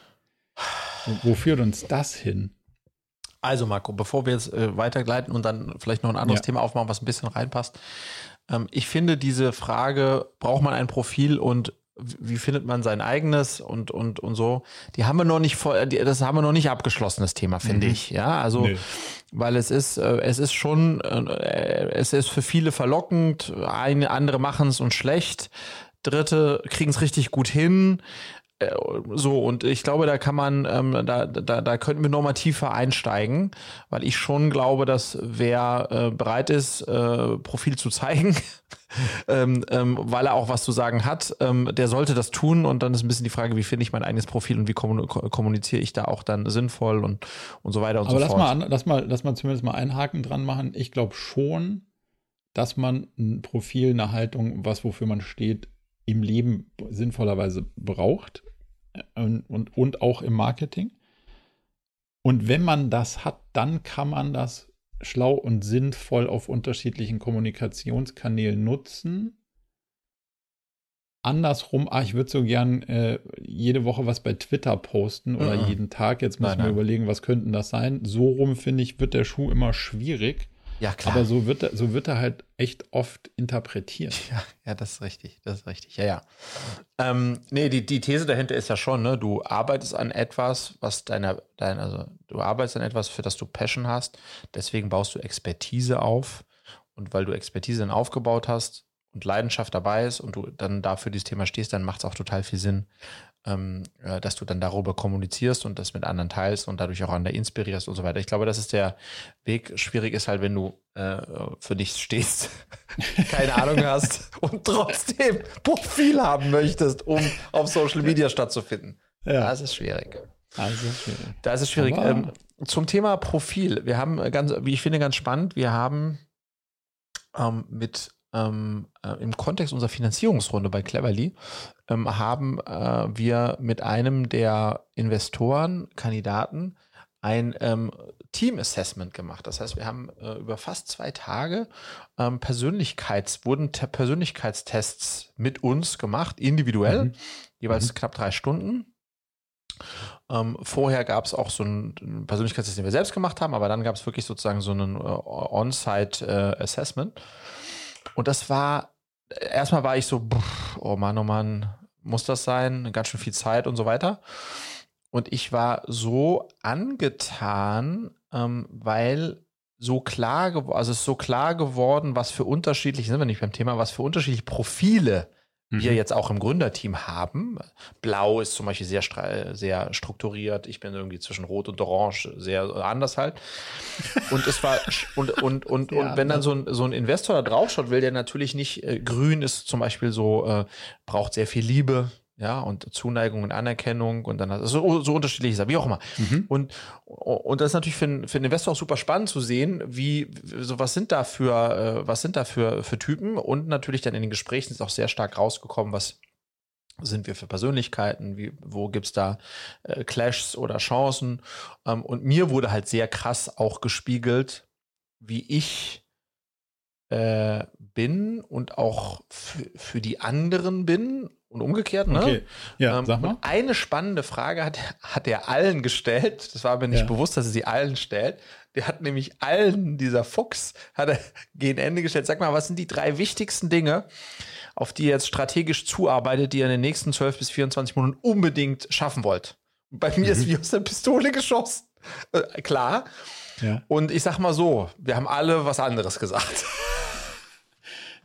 wo führt uns das hin? Also Marco, bevor wir jetzt äh, weitergleiten und dann vielleicht noch ein anderes ja. Thema aufmachen, was ein bisschen reinpasst. Ähm, ich finde diese Frage, braucht man ein Profil und wie findet man sein eigenes und, und, und so, die haben wir noch nicht voll, das haben wir noch nicht abgeschlossen, das Thema, finde mhm. ich. Ja, also, nee. weil es ist, äh, es ist schon, äh, es ist für viele verlockend, eine, andere machen es und schlecht, Dritte kriegen es richtig gut hin. Äh, so, und ich glaube, da kann man, ähm, da, da, da könnten wir nochmal tiefer einsteigen, weil ich schon glaube, dass wer äh, bereit ist, äh, Profil zu zeigen, ähm, ähm, weil er auch was zu sagen hat, ähm, der sollte das tun. Und dann ist ein bisschen die Frage, wie finde ich mein eigenes Profil und wie kommuniziere ich da auch dann sinnvoll und, und so weiter und Aber so lass fort. Mal an, lass, mal, lass mal zumindest mal einen Haken dran machen. Ich glaube schon, dass man ein Profil, eine Haltung, was wofür man steht, im Leben sinnvollerweise braucht und, und, und auch im Marketing. Und wenn man das hat, dann kann man das schlau und sinnvoll auf unterschiedlichen Kommunikationskanälen nutzen. Andersrum, ah, ich würde so gern äh, jede Woche was bei Twitter posten oder mhm. jeden Tag. Jetzt muss ich mir überlegen, was könnten das sein. So rum, finde ich, wird der Schuh immer schwierig. Ja, klar. Aber so wird, er, so wird er halt echt oft interpretiert. Ja, ja, das ist richtig. Das ist richtig. Ja, ja. Ähm, nee, die, die These dahinter ist ja schon, ne, du arbeitest an etwas, was deiner, dein, also du arbeitest an etwas, für das du Passion hast. Deswegen baust du Expertise auf. Und weil du Expertise dann aufgebaut hast und Leidenschaft dabei ist und du dann dafür dieses Thema stehst, dann macht es auch total viel Sinn, ähm, äh, dass du dann darüber kommunizierst und das mit anderen teilst und dadurch auch andere inspirierst und so weiter. Ich glaube, das ist der Weg. Schwierig ist halt, wenn du äh, für dich stehst, keine Ahnung hast und trotzdem Profil haben möchtest, um auf Social Media stattzufinden. Ja. Das ist schwierig. Ist schwierig. Das ist schwierig. Ähm, zum Thema Profil. Wir haben ganz, wie ich finde, ganz spannend, wir haben ähm, mit ähm, äh, im Kontext unserer Finanzierungsrunde bei Cleverly ähm, haben äh, wir mit einem der Investoren, Kandidaten, ein ähm, Team-Assessment gemacht. Das heißt, wir haben äh, über fast zwei Tage ähm, Persönlichkeits, wurden Persönlichkeitstests mit uns gemacht, individuell, mhm. jeweils mhm. knapp drei Stunden. Ähm, vorher gab es auch so einen Persönlichkeitstest, den wir selbst gemacht haben, aber dann gab es wirklich sozusagen so einen äh, On-Site-Assessment. Äh, und das war, erstmal war ich so, oh Mann, oh Mann, muss das sein? Ganz schön viel Zeit und so weiter. Und ich war so angetan, ähm, weil so klar, also es ist so klar geworden, was für unterschiedliche, sind wir nicht beim Thema, was für unterschiedliche Profile mhm. wir jetzt auch im Gründerteam haben. Blau ist zum Beispiel sehr, sehr strukturiert. Ich bin irgendwie zwischen Rot und Orange sehr anders halt. Und es war, und, und, und, und wenn dann so ein, so ein Investor da drauf schaut, will der natürlich nicht, äh, grün ist zum Beispiel so, äh, braucht sehr viel Liebe, ja, und Zuneigung und Anerkennung und dann so, so unterschiedlich ist wie auch immer. Mhm. Und, und das ist natürlich für, einen, für einen Investor auch super spannend zu sehen, wie, so was sind da für, äh, was sind da für, für Typen und natürlich dann in den Gesprächen ist auch sehr stark rausgekommen, was sind wir für Persönlichkeiten, wie, wo gibt's da äh, Clashs oder Chancen. Ähm, und mir wurde halt sehr krass auch gespiegelt, wie ich äh, bin und auch für die anderen bin und umgekehrt. Ne? Okay. Ja, ähm, sag mal. eine spannende Frage hat, hat er allen gestellt. Das war mir nicht ja. bewusst, dass er sie allen stellt. Der hat nämlich allen, dieser Fuchs, hat er gegen Ende gestellt. Sag mal, was sind die drei wichtigsten Dinge, auf die ihr jetzt strategisch zuarbeitet, die ihr in den nächsten 12 bis 24 Monaten unbedingt schaffen wollt? bei mir mhm. ist wie aus der Pistole geschossen. Äh, klar. Ja. Und ich sag mal so, wir haben alle was anderes gesagt.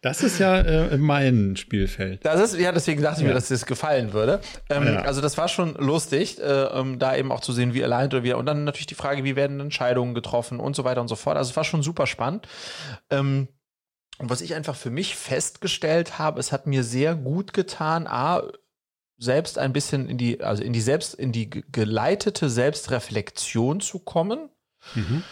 Das ist ja äh, mein Spielfeld. Das ist, ja, deswegen dachte ich mir, dass dir das gefallen würde. Ähm, ja. Also das war schon lustig, äh, um da eben auch zu sehen, wie allein oder wie. Und dann natürlich die Frage, wie werden Entscheidungen getroffen und so weiter und so fort. Also es war schon super spannend. Ähm, und was ich einfach für mich festgestellt habe, es hat mir sehr gut getan, A, selbst ein bisschen in die, also in die selbst, in die geleitete Selbstreflexion zu kommen. Mhm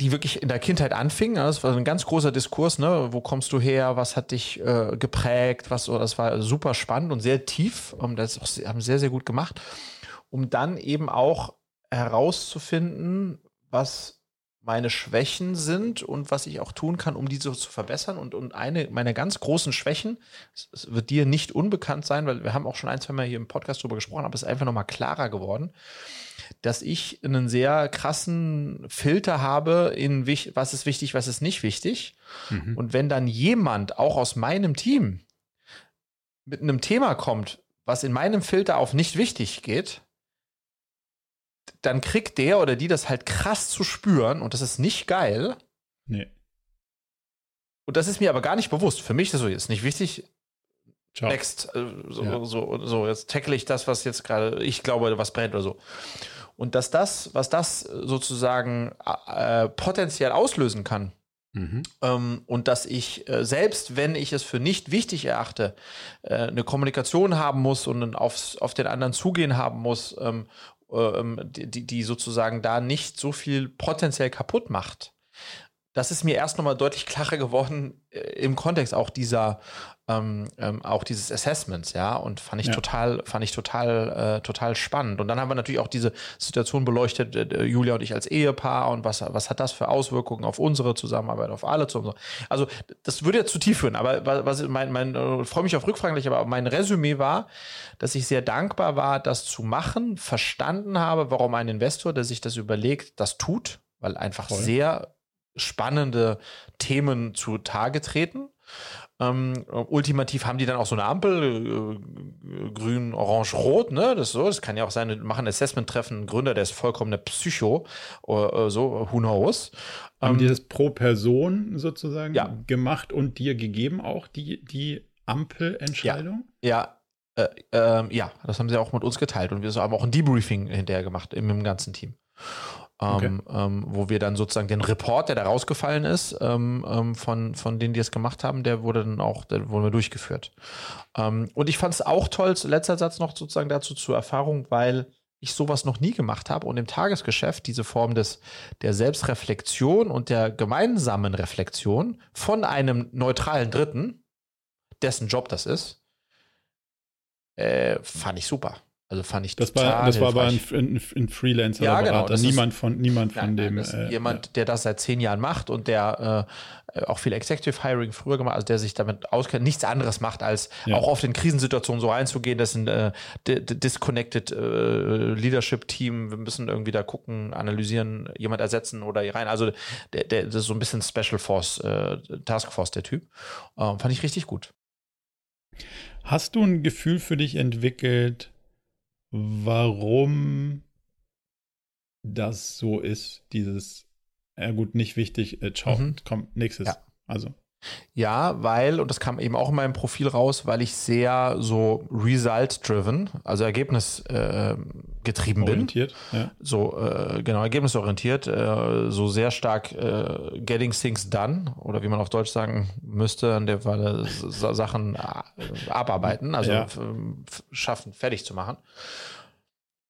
die wirklich in der Kindheit anfing. Das war ein ganz großer Diskurs, ne? Wo kommst du her? Was hat dich äh, geprägt? Was so, das war super spannend und sehr tief. Das auch, haben sehr, sehr gut gemacht. Um dann eben auch herauszufinden, was meine Schwächen sind und was ich auch tun kann, um diese zu verbessern. Und, und eine meiner ganz großen Schwächen, es wird dir nicht unbekannt sein, weil wir haben auch schon ein, zwei Mal hier im Podcast drüber gesprochen, aber es ist einfach nochmal klarer geworden dass ich einen sehr krassen Filter habe in was ist wichtig, was ist nicht wichtig. Mhm. Und wenn dann jemand auch aus meinem Team mit einem Thema kommt, was in meinem Filter auf nicht wichtig geht, dann kriegt der oder die das halt krass zu spüren und das ist nicht geil. Nee. Und das ist mir aber gar nicht bewusst. Für mich ist das so, ist nicht wichtig. Ciao. Next. Äh, so, ja. so, so, jetzt tackle ich das, was jetzt gerade, ich glaube, was brennt oder so. Und dass das, was das sozusagen äh, potenziell auslösen kann, Mhm. Ähm, und dass ich, äh, selbst wenn ich es für nicht wichtig erachte, äh, eine Kommunikation haben muss und aufs, auf den anderen zugehen haben muss, ähm, äh, ähm, die, die sozusagen da nicht so viel potenziell kaputt macht. Das ist mir erst nochmal deutlich klarer geworden äh, im Kontext auch dieser ähm, ähm, auch dieses Assessments, ja, und fand ich ja. total, fand ich total, äh, total spannend. Und dann haben wir natürlich auch diese Situation beleuchtet, äh, Julia und ich als Ehepaar und was, was hat das für Auswirkungen auf unsere Zusammenarbeit, auf alle zusammen. Also das würde jetzt zu tief führen, aber was mein, mein, äh, freue mich auf Rückfragen gleich, aber mein Resümee war, dass ich sehr dankbar war, das zu machen, verstanden habe, warum ein Investor, der sich das überlegt, das tut, weil einfach Voll. sehr spannende Themen zutage treten ähm, ultimativ haben die dann auch so eine Ampel, äh, grün, orange, rot, ne? Das so, das kann ja auch sein, machen Assessment treffen, ein Gründer, der ist vollkommen eine Psycho, äh, so, who knows. Haben ähm, die das pro Person sozusagen ja. gemacht und dir gegeben auch die, die Ampelentscheidung? Ja, ja. Äh, äh, ja, das haben sie auch mit uns geteilt und wir haben auch ein Debriefing hinterher gemacht im, im ganzen Team. Okay. Ähm, ähm, wo wir dann sozusagen den Report, der da rausgefallen ist, ähm, ähm von, von denen, die es gemacht haben, der wurde dann auch, der wurde durchgeführt. Ähm, und ich fand es auch toll, letzter Satz noch sozusagen dazu zur Erfahrung, weil ich sowas noch nie gemacht habe und im Tagesgeschäft diese Form des, der Selbstreflexion und der gemeinsamen Reflexion von einem neutralen Dritten, dessen Job das ist, äh, fand ich super. Also fand ich das war Das war aber ein, ein, ein Freelancer ja, genau, Berater, niemand von niemand von dem. Äh, jemand, ja. der das seit zehn Jahren macht und der äh, auch viel Executive Hiring früher gemacht, also der sich damit auskennt, nichts anderes macht, als ja. auch auf den Krisensituationen so einzugehen. Das ist ein äh, disconnected äh, Leadership Team. Wir müssen irgendwie da gucken, analysieren, jemand ersetzen oder hier rein. Also der, der das ist so ein bisschen Special Force, äh, Task Force der Typ. Ähm, fand ich richtig gut. Hast du ein Gefühl für dich entwickelt? Warum das so ist, dieses, ja gut, nicht wichtig, äh, ciao, mhm. kommt nächstes. Ja. Also. Ja, weil, und das kam eben auch in meinem Profil raus, weil ich sehr so result-driven, also ergebnisgetrieben äh, bin. Ja. So, äh, genau, ergebnisorientiert, äh, so sehr stark äh, getting things done, oder wie man auf Deutsch sagen müsste, an der Fall Sachen äh, abarbeiten, also ja. schaffen, fertig zu machen.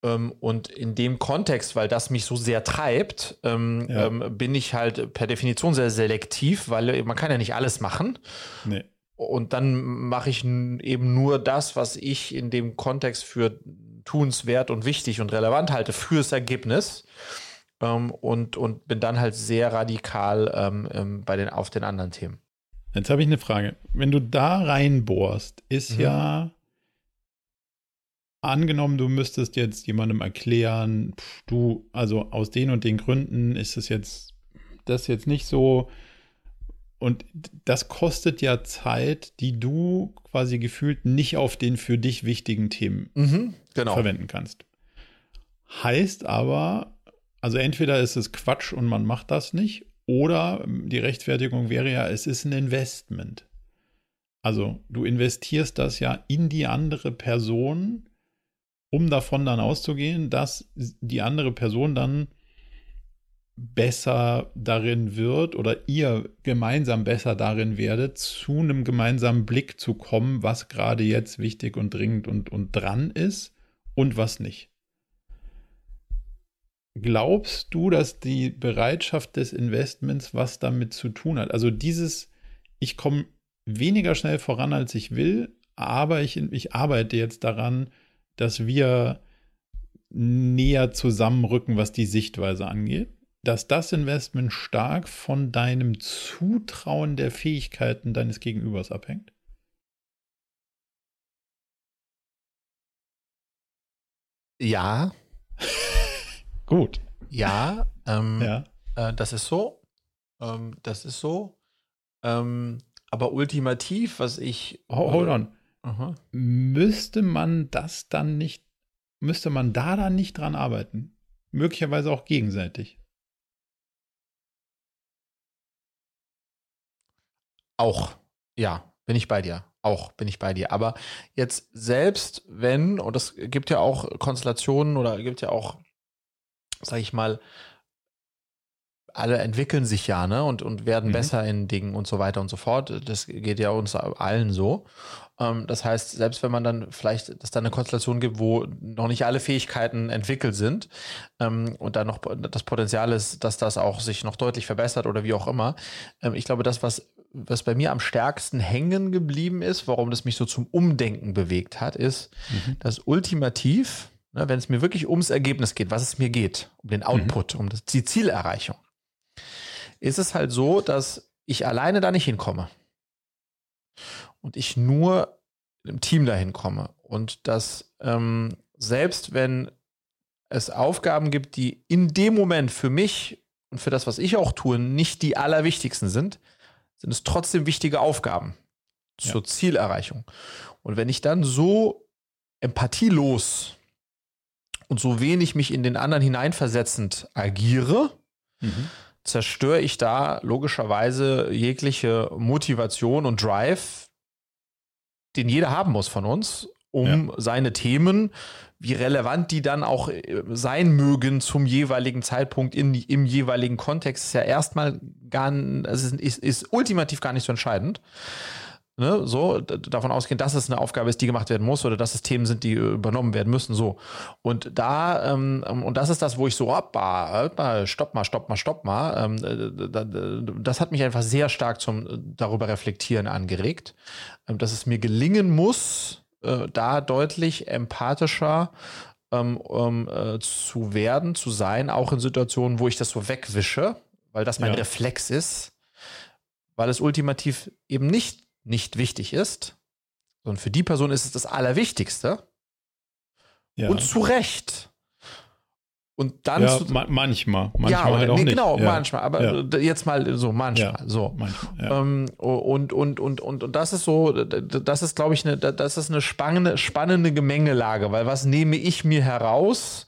Ähm, und in dem Kontext, weil das mich so sehr treibt, ähm, ja. ähm, bin ich halt per Definition sehr selektiv, weil man kann ja nicht alles machen. Nee. Und dann mache ich eben nur das, was ich in dem Kontext für tunswert und wichtig und relevant halte fürs Ergebnis. Ähm, und, und bin dann halt sehr radikal ähm, ähm, bei den, auf den anderen Themen. Jetzt habe ich eine Frage. Wenn du da reinbohrst, ist mhm. ja angenommen, du müsstest jetzt jemandem erklären, pff, du, also aus den und den Gründen ist es jetzt, das jetzt nicht so. Und das kostet ja Zeit, die du quasi gefühlt nicht auf den für dich wichtigen Themen mhm, genau. verwenden kannst. Heißt aber, also entweder ist es Quatsch und man macht das nicht, oder die Rechtfertigung wäre ja, es ist ein Investment. Also du investierst das ja in die andere Person, um davon dann auszugehen, dass die andere Person dann besser darin wird oder ihr gemeinsam besser darin werdet, zu einem gemeinsamen Blick zu kommen, was gerade jetzt wichtig und dringend und, und dran ist und was nicht. Glaubst du, dass die Bereitschaft des Investments was damit zu tun hat? Also dieses, ich komme weniger schnell voran, als ich will, aber ich, ich arbeite jetzt daran, dass wir näher zusammenrücken, was die Sichtweise angeht, dass das Investment stark von deinem Zutrauen der Fähigkeiten deines Gegenübers abhängt? Ja. Gut. Ja, ähm, ja. Äh, das ist so. Ähm, das ist so. Ähm, aber ultimativ, was ich. Hold on. Aha. Müsste man das dann nicht, müsste man da dann nicht dran arbeiten? Möglicherweise auch gegenseitig. Auch, ja, bin ich bei dir. Auch bin ich bei dir. Aber jetzt selbst wenn, und es gibt ja auch Konstellationen oder gibt ja auch, sag ich mal, alle entwickeln sich ja, ne? Und, und werden mhm. besser in Dingen und so weiter und so fort. Das geht ja uns allen so. Ähm, das heißt, selbst wenn man dann vielleicht, dass da eine Konstellation gibt, wo noch nicht alle Fähigkeiten entwickelt sind ähm, und da noch das Potenzial ist, dass das auch sich noch deutlich verbessert oder wie auch immer. Ähm, ich glaube, das, was was bei mir am stärksten hängen geblieben ist, warum das mich so zum Umdenken bewegt hat, ist, mhm. dass ultimativ, ne, wenn es mir wirklich ums Ergebnis geht, was es mir geht, um den Output, mhm. um das, die Zielerreichung, ist es halt so, dass ich alleine da nicht hinkomme und ich nur im Team dahin komme. Und dass ähm, selbst wenn es Aufgaben gibt, die in dem Moment für mich und für das, was ich auch tue, nicht die allerwichtigsten sind, sind es trotzdem wichtige Aufgaben zur ja. Zielerreichung. Und wenn ich dann so empathielos und so wenig mich in den anderen hineinversetzend agiere, mhm. zerstöre ich da logischerweise jegliche Motivation und Drive, den jeder haben muss von uns, um ja. seine Themen, wie relevant die dann auch äh, sein mögen zum jeweiligen Zeitpunkt in, im jeweiligen Kontext, ist ja erstmal gar, also ist, ist ultimativ gar nicht so entscheidend. Ne, so davon ausgehen, dass es eine Aufgabe ist, die gemacht werden muss oder dass es Themen sind, die übernommen werden müssen. So und da ähm, und das ist das, wo ich so hoppa, stopp mal, stopp mal, stopp mal. Ähm, das hat mich einfach sehr stark zum darüber reflektieren angeregt, ähm, dass es mir gelingen muss, äh, da deutlich empathischer ähm, ähm, äh, zu werden, zu sein, auch in Situationen, wo ich das so wegwische, weil das mein ja. Reflex ist, weil es ultimativ eben nicht nicht wichtig ist, sondern für die Person ist es das Allerwichtigste. Ja. Und zu Recht. Und dann ja, ma manchmal, manchmal ja, halt auch nee, nicht. genau, ja. manchmal, aber ja. jetzt mal so manchmal, so. Manchmal, ähm, und, und, und, und, und das ist so, das ist, glaube ich, eine, das ist eine spannende, spannende Gemengelage, weil was nehme ich mir heraus,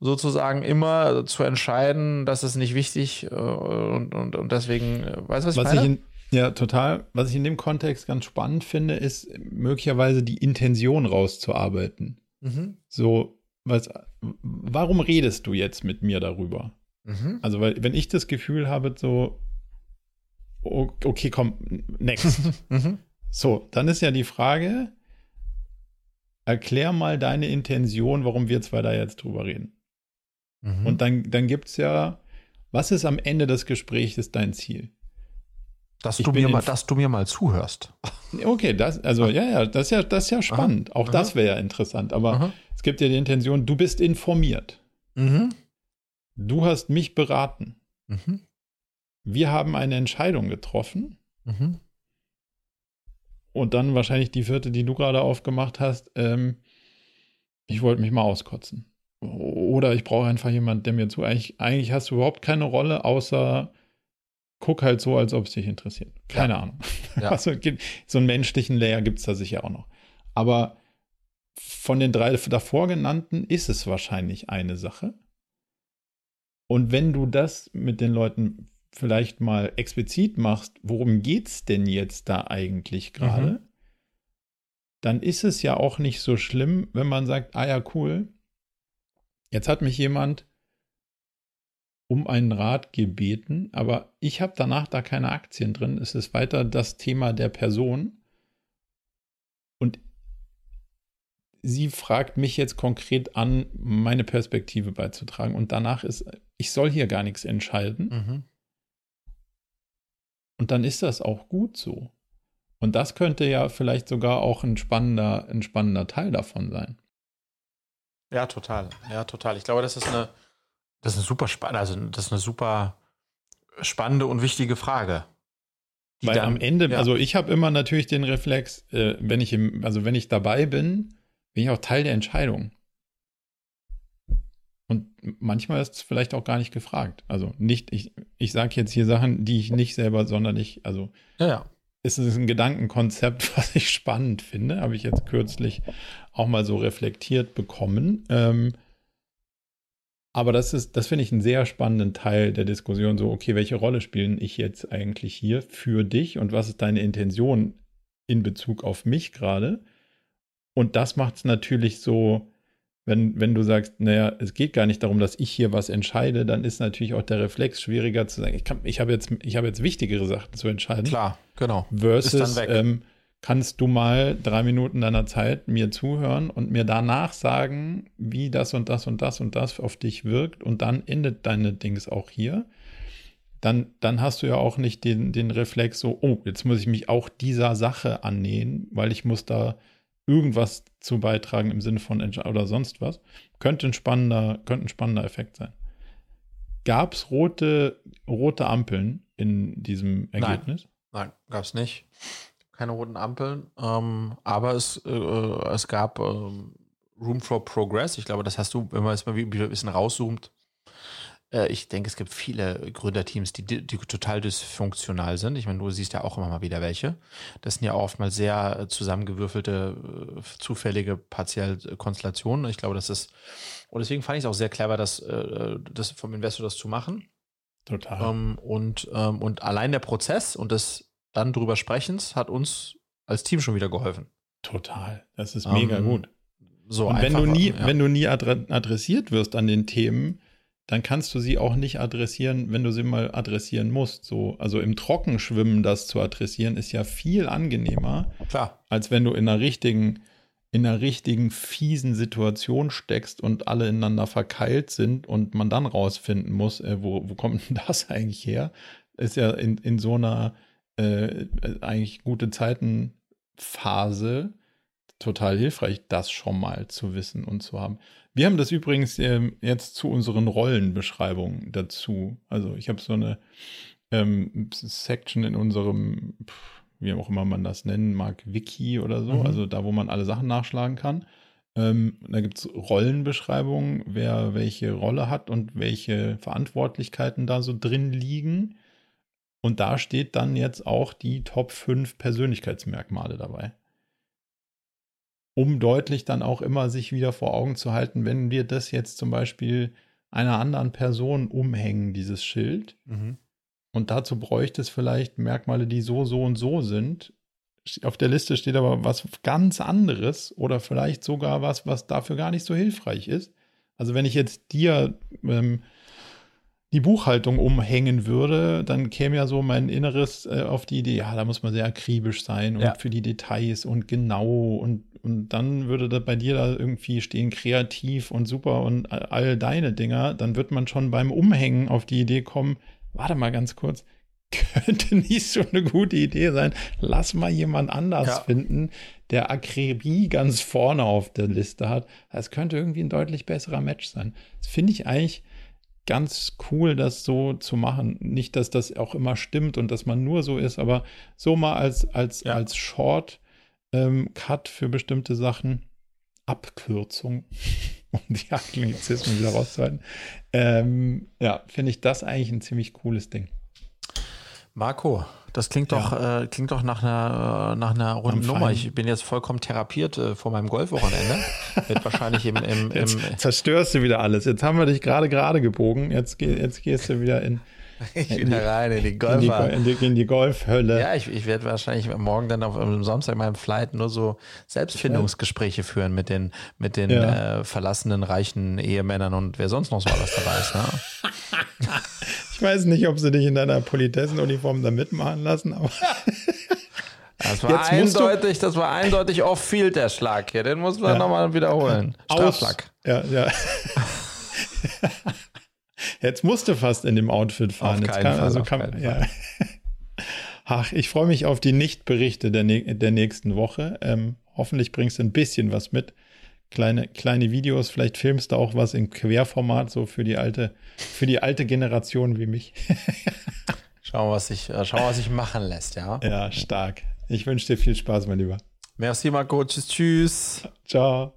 sozusagen immer zu entscheiden, das ist nicht wichtig äh, und, und, und deswegen, weißt du, was, was ich meine? Ich in, Ja, total. Was ich in dem Kontext ganz spannend finde, ist möglicherweise die Intention rauszuarbeiten. Mhm. So, was, warum redest du jetzt mit mir darüber? Mhm. Also, weil, wenn ich das Gefühl habe, so, okay, komm, next. mhm. So, dann ist ja die Frage, erklär mal deine Intention, warum wir zwei da jetzt drüber reden. Mhm. Und dann, dann gibt es ja, was ist am Ende des Gesprächs dein Ziel? Dass du, mir mal, dass du mir mal zuhörst. Okay, das, also ja, ja, das ist ja, das ist ja spannend. Aha. Auch Aha. das wäre ja interessant. Aber Aha. es gibt ja die Intention, du bist informiert. Mhm. Du hast mich beraten. Mhm. Wir haben eine Entscheidung getroffen. Mhm. Und dann wahrscheinlich die vierte, die du gerade aufgemacht hast. Ähm, ich wollte mich mal auskotzen. Oder ich brauche einfach jemanden, der mir zu. Eigentlich, eigentlich hast du überhaupt keine Rolle, außer guck halt so, als ob es dich interessiert. Keine ja. Ahnung. Ja. Also, so einen menschlichen Layer gibt es da sicher auch noch. Aber von den drei davor genannten ist es wahrscheinlich eine Sache. Und wenn du das mit den Leuten vielleicht mal explizit machst, worum geht es denn jetzt da eigentlich gerade, mhm. dann ist es ja auch nicht so schlimm, wenn man sagt, ah ja, cool, jetzt hat mich jemand um einen Rat gebeten, aber ich habe danach da keine Aktien drin. Es ist weiter das Thema der Person. Und sie fragt mich jetzt konkret an, meine Perspektive beizutragen. Und danach ist, ich soll hier gar nichts entscheiden. Mhm. Und dann ist das auch gut so. Und das könnte ja vielleicht sogar auch ein spannender, ein spannender Teil davon sein. Ja, total. Ja, total. Ich glaube, das ist eine, das ist eine super spannende, also das ist eine super spannende und wichtige Frage. Weil dann, am Ende, ja. also ich habe immer natürlich den Reflex, äh, wenn ich im, also wenn ich dabei bin, bin ich auch Teil der Entscheidung. Und manchmal ist es vielleicht auch gar nicht gefragt. Also nicht, ich, ich sage jetzt hier Sachen, die ich nicht selber sonderlich, also ja, ja. ist es ein Gedankenkonzept, was ich spannend finde, habe ich jetzt kürzlich auch mal so reflektiert bekommen. Ähm, aber das ist, das finde ich einen sehr spannenden Teil der Diskussion. So, okay, welche Rolle spielen ich jetzt eigentlich hier für dich und was ist deine Intention in Bezug auf mich gerade? Und das macht es natürlich so, wenn, wenn du sagst, naja, es geht gar nicht darum, dass ich hier was entscheide, dann ist natürlich auch der Reflex schwieriger zu sagen, ich, ich habe jetzt, hab jetzt wichtigere Sachen zu entscheiden. Klar, genau. Versus, ähm, kannst du mal drei Minuten deiner Zeit mir zuhören und mir danach sagen, wie das und das und das und das auf dich wirkt und dann endet deine Dings auch hier. Dann, dann hast du ja auch nicht den, den Reflex so, oh, jetzt muss ich mich auch dieser Sache annähen, weil ich muss da irgendwas zu beitragen im Sinne von oder sonst was. Könnte ein spannender, könnte ein spannender Effekt sein. Gab es rote, rote Ampeln in diesem Ergebnis? Nein, nein gab es nicht. Keine roten Ampeln. Ähm, aber es, äh, es gab äh, Room for Progress. Ich glaube, das hast du, wenn man es mal wieder ein bisschen rauszoomt, äh, ich denke, es gibt viele Gründerteams, die, die total dysfunktional sind. Ich meine, du siehst ja auch immer mal wieder welche. Das sind ja oftmals sehr äh, zusammengewürfelte, äh, zufällige, partiell Konstellationen. Ich glaube, das ist, und deswegen fand ich es auch sehr clever, das, das vom Investor das zu machen. Total. Ähm, und, ähm, und allein der Prozess und das dann drüber Sprechens hat uns als Team schon wieder geholfen. Total. Das ist mega ähm, gut. So und wenn du nie, ja. wenn du nie adressiert wirst an den Themen, dann kannst du sie auch nicht adressieren, wenn du sie mal adressieren musst. So, also im Trockenschwimmen das zu adressieren, ist ja viel angenehmer, Klar. als wenn du in einer richtigen, in einer richtigen fiesen Situation steckst und alle ineinander verkeilt sind und man dann rausfinden muss, äh, wo, wo kommt denn das eigentlich her? Ist ja in, in so einer äh, eigentlich gute Zeitenphase total hilfreich, das schon mal zu wissen und zu haben. Wir haben das übrigens ähm, jetzt zu unseren Rollenbeschreibungen dazu. Also ich habe so eine ähm, Section in unserem, wie auch immer man das nennen mag, Wiki oder so, mhm. also da, wo man alle Sachen nachschlagen kann. Ähm, da gibt es Rollenbeschreibungen, wer welche Rolle hat und welche Verantwortlichkeiten da so drin liegen. Und da steht dann jetzt auch die Top 5 Persönlichkeitsmerkmale dabei um deutlich dann auch immer sich wieder vor Augen zu halten, wenn wir das jetzt zum Beispiel einer anderen Person umhängen, dieses Schild, mhm. Und dazu bräuchte es vielleicht Merkmale, die so, so und so sind. Auf der Liste steht aber was ganz anderes oder vielleicht sogar was, was dafür gar nicht so hilfreich ist. Also wenn ich jetzt dir ähm, die Buchhaltung umhängen würde, dann käme ja so mein Inneres äh, auf die Idee, ja, da muss man sehr akribisch sein und ja. für die Details und genau und, und dann würde da bei dir da irgendwie stehen kreativ und super und all deine Dinger, dann wird man schon beim Umhängen auf die Idee kommen, warte mal ganz kurz, könnte nicht so eine gute Idee sein. Lass mal jemand anders ja. finden, der Akribie ganz vorne auf der Liste hat. Das könnte irgendwie ein deutlich besserer Match sein. Das finde ich eigentlich ganz cool, das so zu machen. Nicht, dass das auch immer stimmt und dass man nur so ist, aber so mal als, als, ja. als Short ähm, Cut für bestimmte Sachen. Abkürzung, um die Anglizismen wieder rauszuhalten. Ähm, ja, finde ich das eigentlich ein ziemlich cooles Ding. Marco, das klingt doch, äh, klingt doch nach einer, äh, nach einer runden Nummer. Ich bin jetzt vollkommen therapiert äh, vor meinem Golfwochenende. Wird wahrscheinlich im, im, im Jetzt zerstörst du wieder alles. Jetzt haben wir dich gerade gerade gebogen. Jetzt, jetzt gehst du wieder in, ich wieder rein in die Golfer. In die, in die, in die Golfhölle. Ja, ich, ich werde wahrscheinlich morgen dann auf am Samstag meinem Flight nur so Selbstfindungsgespräche führen mit den, mit den ja. äh, verlassenen reichen Ehemännern und wer sonst noch so alles dabei ist. Ne? ich weiß nicht, ob sie dich in deiner Politessenuniform da mitmachen lassen, aber. Das war Jetzt eindeutig, das war eindeutig off-field der Schlag hier. Den muss man ja. nochmal wiederholen. Strafschlag. Ja, ja. Jetzt musste fast in dem Outfit fahren. Auf Jetzt kann, Fall, also kann, ja. Ach, ich freue mich auf die Nichtberichte der, der nächsten Woche. Ähm, hoffentlich bringst du ein bisschen was mit. Kleine, kleine Videos, vielleicht filmst du auch was in Querformat, so für die alte, für die alte Generation wie mich. schauen, was sich, äh, schauen, was sich machen lässt, ja. Ja, stark. Ich wünsche dir viel Spaß, mein Lieber. Merci, Marco. Tschüss, tschüss. Ciao.